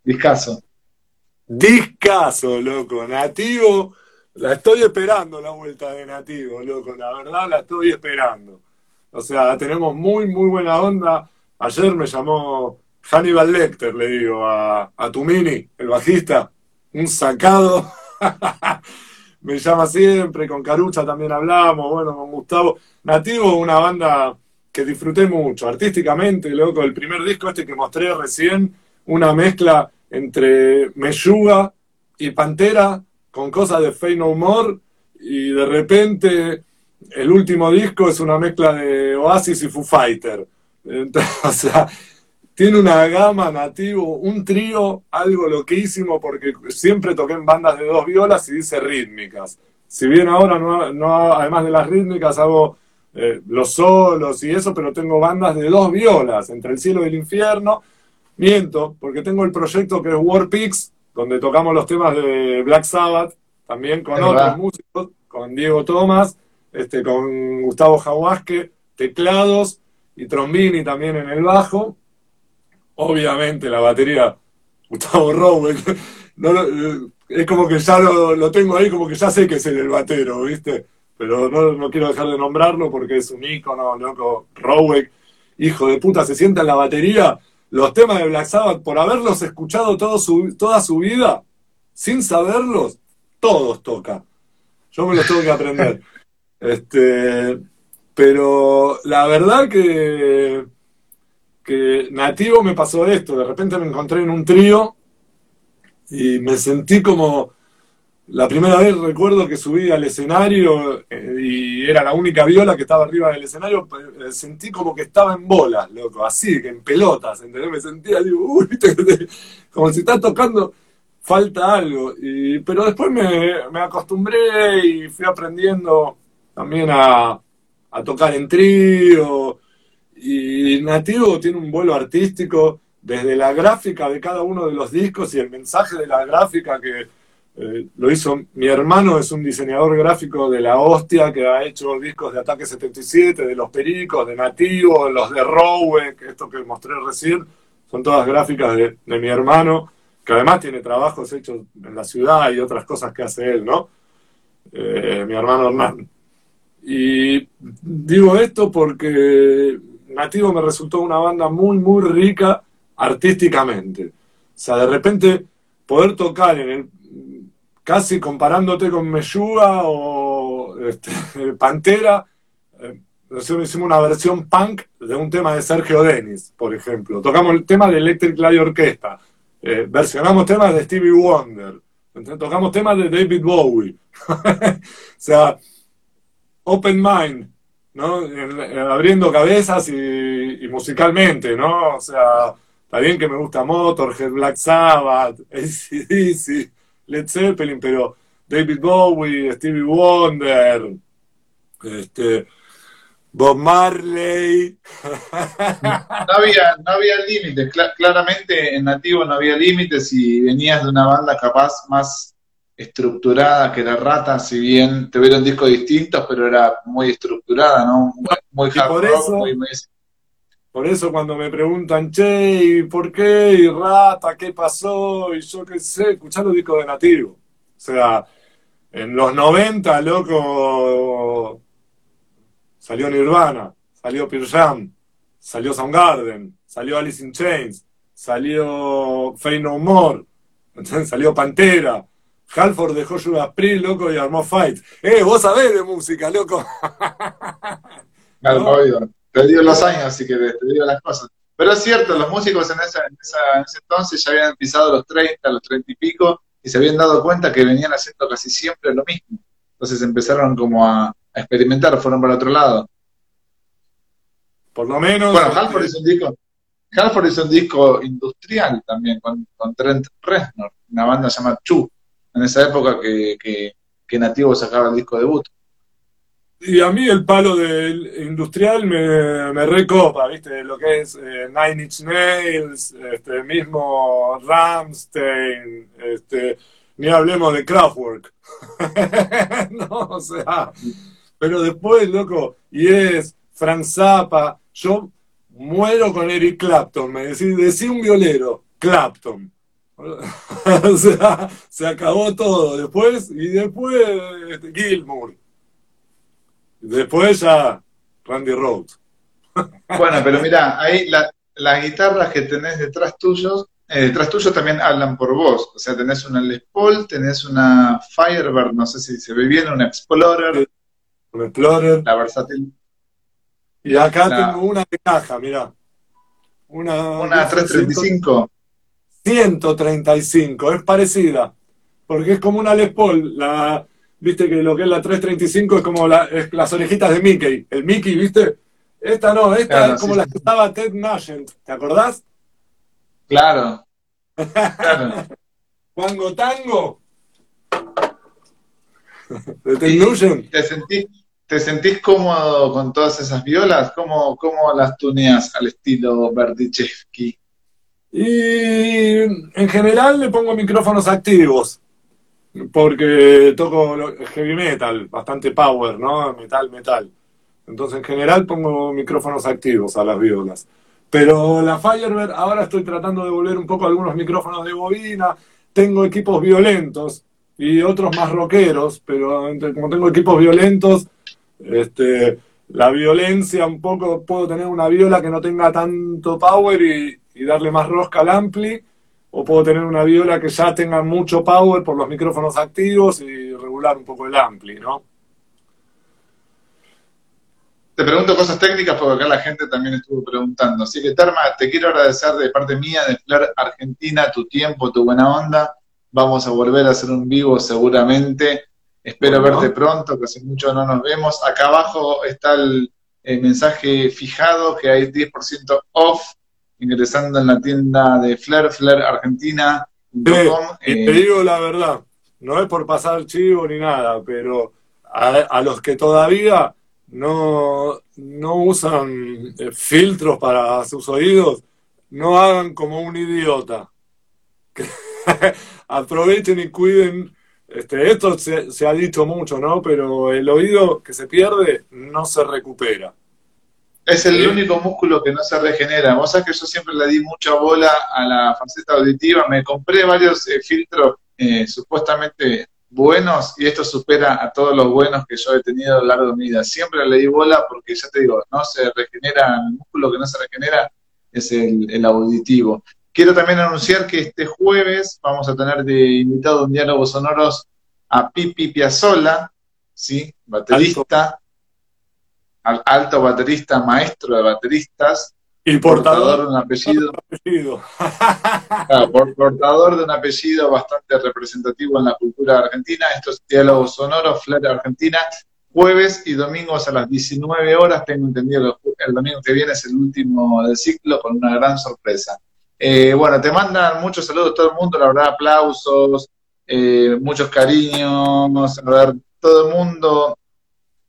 Discaso. Discaso, loco. Nativo la estoy esperando la vuelta de Nativo, loco, la verdad la estoy esperando. O sea, tenemos muy, muy buena onda. Ayer me llamó Hannibal Lecter, le digo, a, a Tumini, el bajista, un sacado. me llama siempre, con Carucha también hablamos, bueno, con Gustavo. Nativo, una banda que disfruté mucho, artísticamente, loco, el primer disco este que mostré recién, una mezcla entre Meyuga y Pantera, con cosas de Fey No More y de repente el último disco es una mezcla de Oasis y Foo Fighter. o sea, tiene una gama nativo, un trío, algo loquísimo, porque siempre toqué en bandas de dos violas y dice rítmicas. Si bien ahora no, no además de las rítmicas hago eh, los solos y eso, pero tengo bandas de dos violas, entre el cielo y el infierno. Miento, porque tengo el proyecto que es War Pigs, donde tocamos los temas de Black Sabbath, también con otros músicos, con Diego Tomás, este, con Gustavo Jahuasque, teclados y trombini también en el bajo. Obviamente la batería, Gustavo Rowe, es como que ya lo, tengo ahí, como que ya sé que es el, batero, ¿viste? Pero no, quiero dejar de nombrarlo porque es un ícono, loco, Rowe, hijo de puta, se sienta en la batería los temas de Black Sabbath, por haberlos escuchado todo su, toda su vida, sin saberlos, todos toca. Yo me los tengo que aprender. Este, pero la verdad que, que nativo me pasó esto. De repente me encontré en un trío y me sentí como la primera vez recuerdo que subí al escenario eh, y era la única viola que estaba arriba del escenario, eh, sentí como que estaba en bolas, loco, así, que en pelotas, ¿entendés? Me sentía, digo, uy, como si está tocando, falta algo. Y, pero después me, me acostumbré y fui aprendiendo también a, a tocar en trío. Y Nativo tiene un vuelo artístico desde la gráfica de cada uno de los discos y el mensaje de la gráfica que Eh, lo hizo mi hermano, es un diseñador gráfico de la hostia que ha hecho discos de Ataque 77, de Los Pericos, de Nativo, los de Rowe, que esto que mostré recién, son todas gráficas de, mi hermano, que además tiene trabajos hechos en la ciudad y otras cosas que hace él, ¿no? Eh, mi hermano Hernán. Y digo esto porque Nativo me resultó una banda muy, muy rica artísticamente. O sea, de repente poder tocar en el casi comparándote con Meyuga o este, Pantera, eh, hicimos una versión punk de un tema de Sergio Denis, por ejemplo. Tocamos el tema de Electric Light Orquesta, eh, versionamos temas de Stevie Wonder, tocamos temas de David Bowie. o sea, open mind, ¿no? abriendo cabezas y, musicalmente, ¿no? O sea, está bien que me gusta Motorhead, Black Sabbath, ACDC, Led Zeppelin, pero David Bowie, Stevie Wonder, este, Bob Marley. No había, no había límites, claramente en nativo no había límites y venías de una banda capaz más estructurada que la rata, si bien te tuvieron discos distintos, pero era muy estructurada, ¿no? Muy, hard por eso, Por eso cuando me preguntan, che, ¿por qué? ¿Y rata? ¿Qué pasó? Y yo qué sé, escuchar los discos de nativo. O sea, en los 90, loco, salió Nirvana, salió Pearl Jam, salió Soundgarden, salió Alice in Chains, salió Fey No More, salió Pantera, Halford dejó Judas Priest, loco, y armó Fight. ¡Eh, vos sabés de música, loco! Claro, ¿No? Te digo los años, así que te digo las cosas. Pero es cierto, los músicos en, esa, en, ese entonces ya habían pisado los 30, los 30 y pico, y se habían dado cuenta que venían haciendo casi siempre lo mismo. Entonces empezaron como a, a experimentar, fueron para otro lado. Por lo menos. Bueno, Halford hizo un disco, Halford hizo un disco industrial también con, con Trent Reznor, una banda llamada Chu en esa época que, que, Nativo sacaba el disco debut. Y a mí el palo del industrial me, me recopa, ¿viste? Lo que es eh, Nine Inch Nails, este, mismo Ramstein, este, ni hablemos de Kraftwerk. no, o sea, pero después, loco, y es Frank Zappa, yo muero con Eric Clapton, me decís, decí un violero, Clapton. o sea, se acabó todo. Después, y después este, Gilmour. Después ya Randy Rhodes. bueno, pero mira, ahí las guitarras que tenés detrás tuyos, eh, detrás tuyo también hablan por vos. O sea, tenés una Les Paul, tenés una Firebird, no sé si se ve bien, una Explorer. Un Explorer. La versátil. Y acá tengo una de caja, mira. Una, una 335. 135, es parecida, porque es como una Les Paul, la, viste que lo que es la 335 es como las orejitas de Mickey, el Mickey, viste, esta no, esta es como la que estaba Ted Nugent, ¿te acordás? Claro. claro. Tango. De Ted Nugent. ¿Te sentís, ¿Te sentís cómodo con todas esas violas? ¿Cómo, cómo las tuneas al estilo Berdichevsky? Y en general le pongo micrófonos activos, porque toco heavy metal, bastante power, ¿no? Metal, metal. Entonces en general pongo micrófonos activos a las violas. Pero la Firebird, ahora estoy tratando de volver un poco algunos micrófonos de bobina. Tengo equipos violentos y otros más rockeros, pero como tengo equipos violentos, este, la violencia un poco, puedo tener una viola que no tenga tanto power y, y darle más rosca al ampli, o puedo tener una viola que ya tenga mucho power por los micrófonos activos y regular un poco el ampli, ¿no? Te pregunto cosas técnicas porque acá la gente también estuvo preguntando. Así que, Terma, te quiero agradecer de parte mía, de Flair Argentina, tu tiempo, tu buena onda. Vamos a volver a hacer un vivo seguramente. Espero verte pronto, que hace mucho no nos vemos. Acá abajo está el, el mensaje fijado que hay 10% off ingresando en la tienda de Flair, flairargentina.com. y te eh, digo la verdad, no es por pasar chivo ni nada, pero a, los que todavía no, no usan eh, filtros para sus oídos, no hagan como un idiota. Aprovechen y cuiden Este, esto se, ha dicho mucho, ¿no? Pero el oído que se pierde no se recupera. Es el único músculo que no se regenera. Vos sabés que yo siempre le di mucha bola a la faceta auditiva. Me compré varios eh, filtros eh, supuestamente buenos y esto supera a todos los buenos que yo he tenido a lo largo de mi vida. Siempre le di bola porque ya te digo, no se regenera, el músculo que no se regenera es el, auditivo. Quiero también anunciar que este jueves vamos a tener de invitado en Diálogos Sonoros a Pipi Piazzolla, ¿sí? baterista, alto. alto baterista, maestro de bateristas, y portador, de un apellido. portador de un apellido bastante representativo en la cultura argentina. Estos diálogos sonoros, Flair Argentina, jueves y domingos a las 19 horas. Tengo entendido que el domingo que viene es el último del ciclo con una gran sorpresa. Eh, bueno, te mandan muchos saludos todo el mundo, la verdad, aplausos, eh, muchos cariños, a ver, todo el mundo,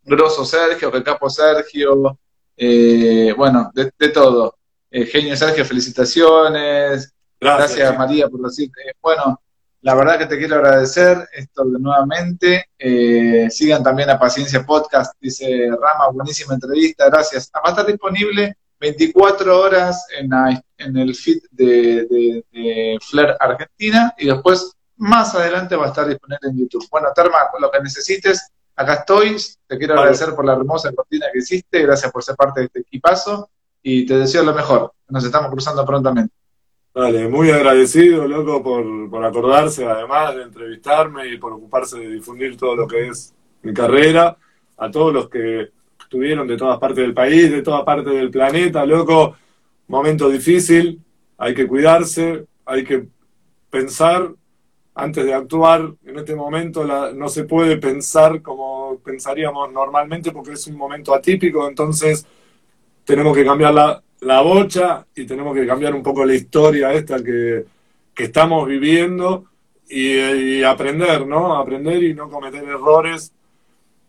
grosso Sergio, capo Sergio, eh, bueno, de, todo. Eh, genio Sergio, felicitaciones. Gracias, María por decirte. Bueno, la verdad que te quiero agradecer esto de nuevamente. Eh, sigan también a Paciencia Podcast, dice Rama, buenísima entrevista, gracias. Va a estar disponible 24 horas en, en el feed de, de, de, Flair Argentina y después más adelante va a estar disponible en YouTube. Bueno, Terma, lo que necesites, acá estoy. Te quiero agradecer por la hermosa cortina que hiciste, gracias por ser parte de este equipazo y te deseo lo mejor. Nos estamos cruzando prontamente. Dale, muy agradecido, loco, por, por acordarse, además de entrevistarme y por ocuparse de difundir todo lo que es mi carrera. A todos los que estuvieron de todas partes del país, de todas partes del planeta, loco. Momento difícil, hay que cuidarse, hay que pensar antes de actuar. En este momento no se puede pensar como pensaríamos normalmente porque es un momento atípico, entonces tenemos que cambiar la, la bocha y tenemos que cambiar un poco la historia esta que, estamos viviendo y, aprender, ¿no? Aprender y no cometer errores,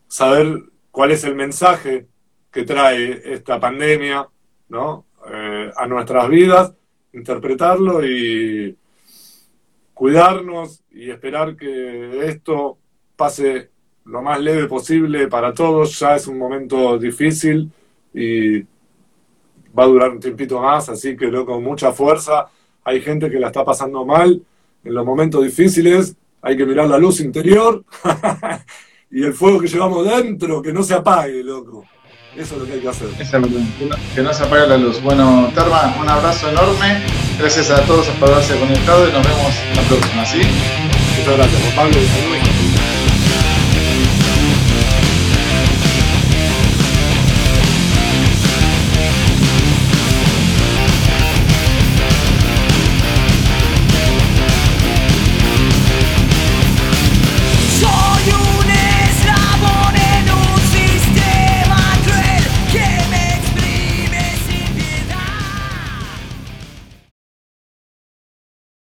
saber cuál es el mensaje que trae esta pandemia, ¿no? Eh, a nuestras vidas, interpretarlo y cuidarnos y esperar que esto pase lo más leve posible para todos. Ya es un momento difícil y va a durar un tiempito más, así que con mucha fuerza. Hay gente que la está pasando mal en los momentos difíciles, hay que mirar la luz interior y el fuego que llevamos dentro, que no se apague, loco. Eso es lo que hay que hacer. que no se apague la luz. Bueno, Terma, un abrazo enorme. Gracias a todos por haberse conectado y nos vemos la próxima, ¿sí? Muchas gracias, Pablo.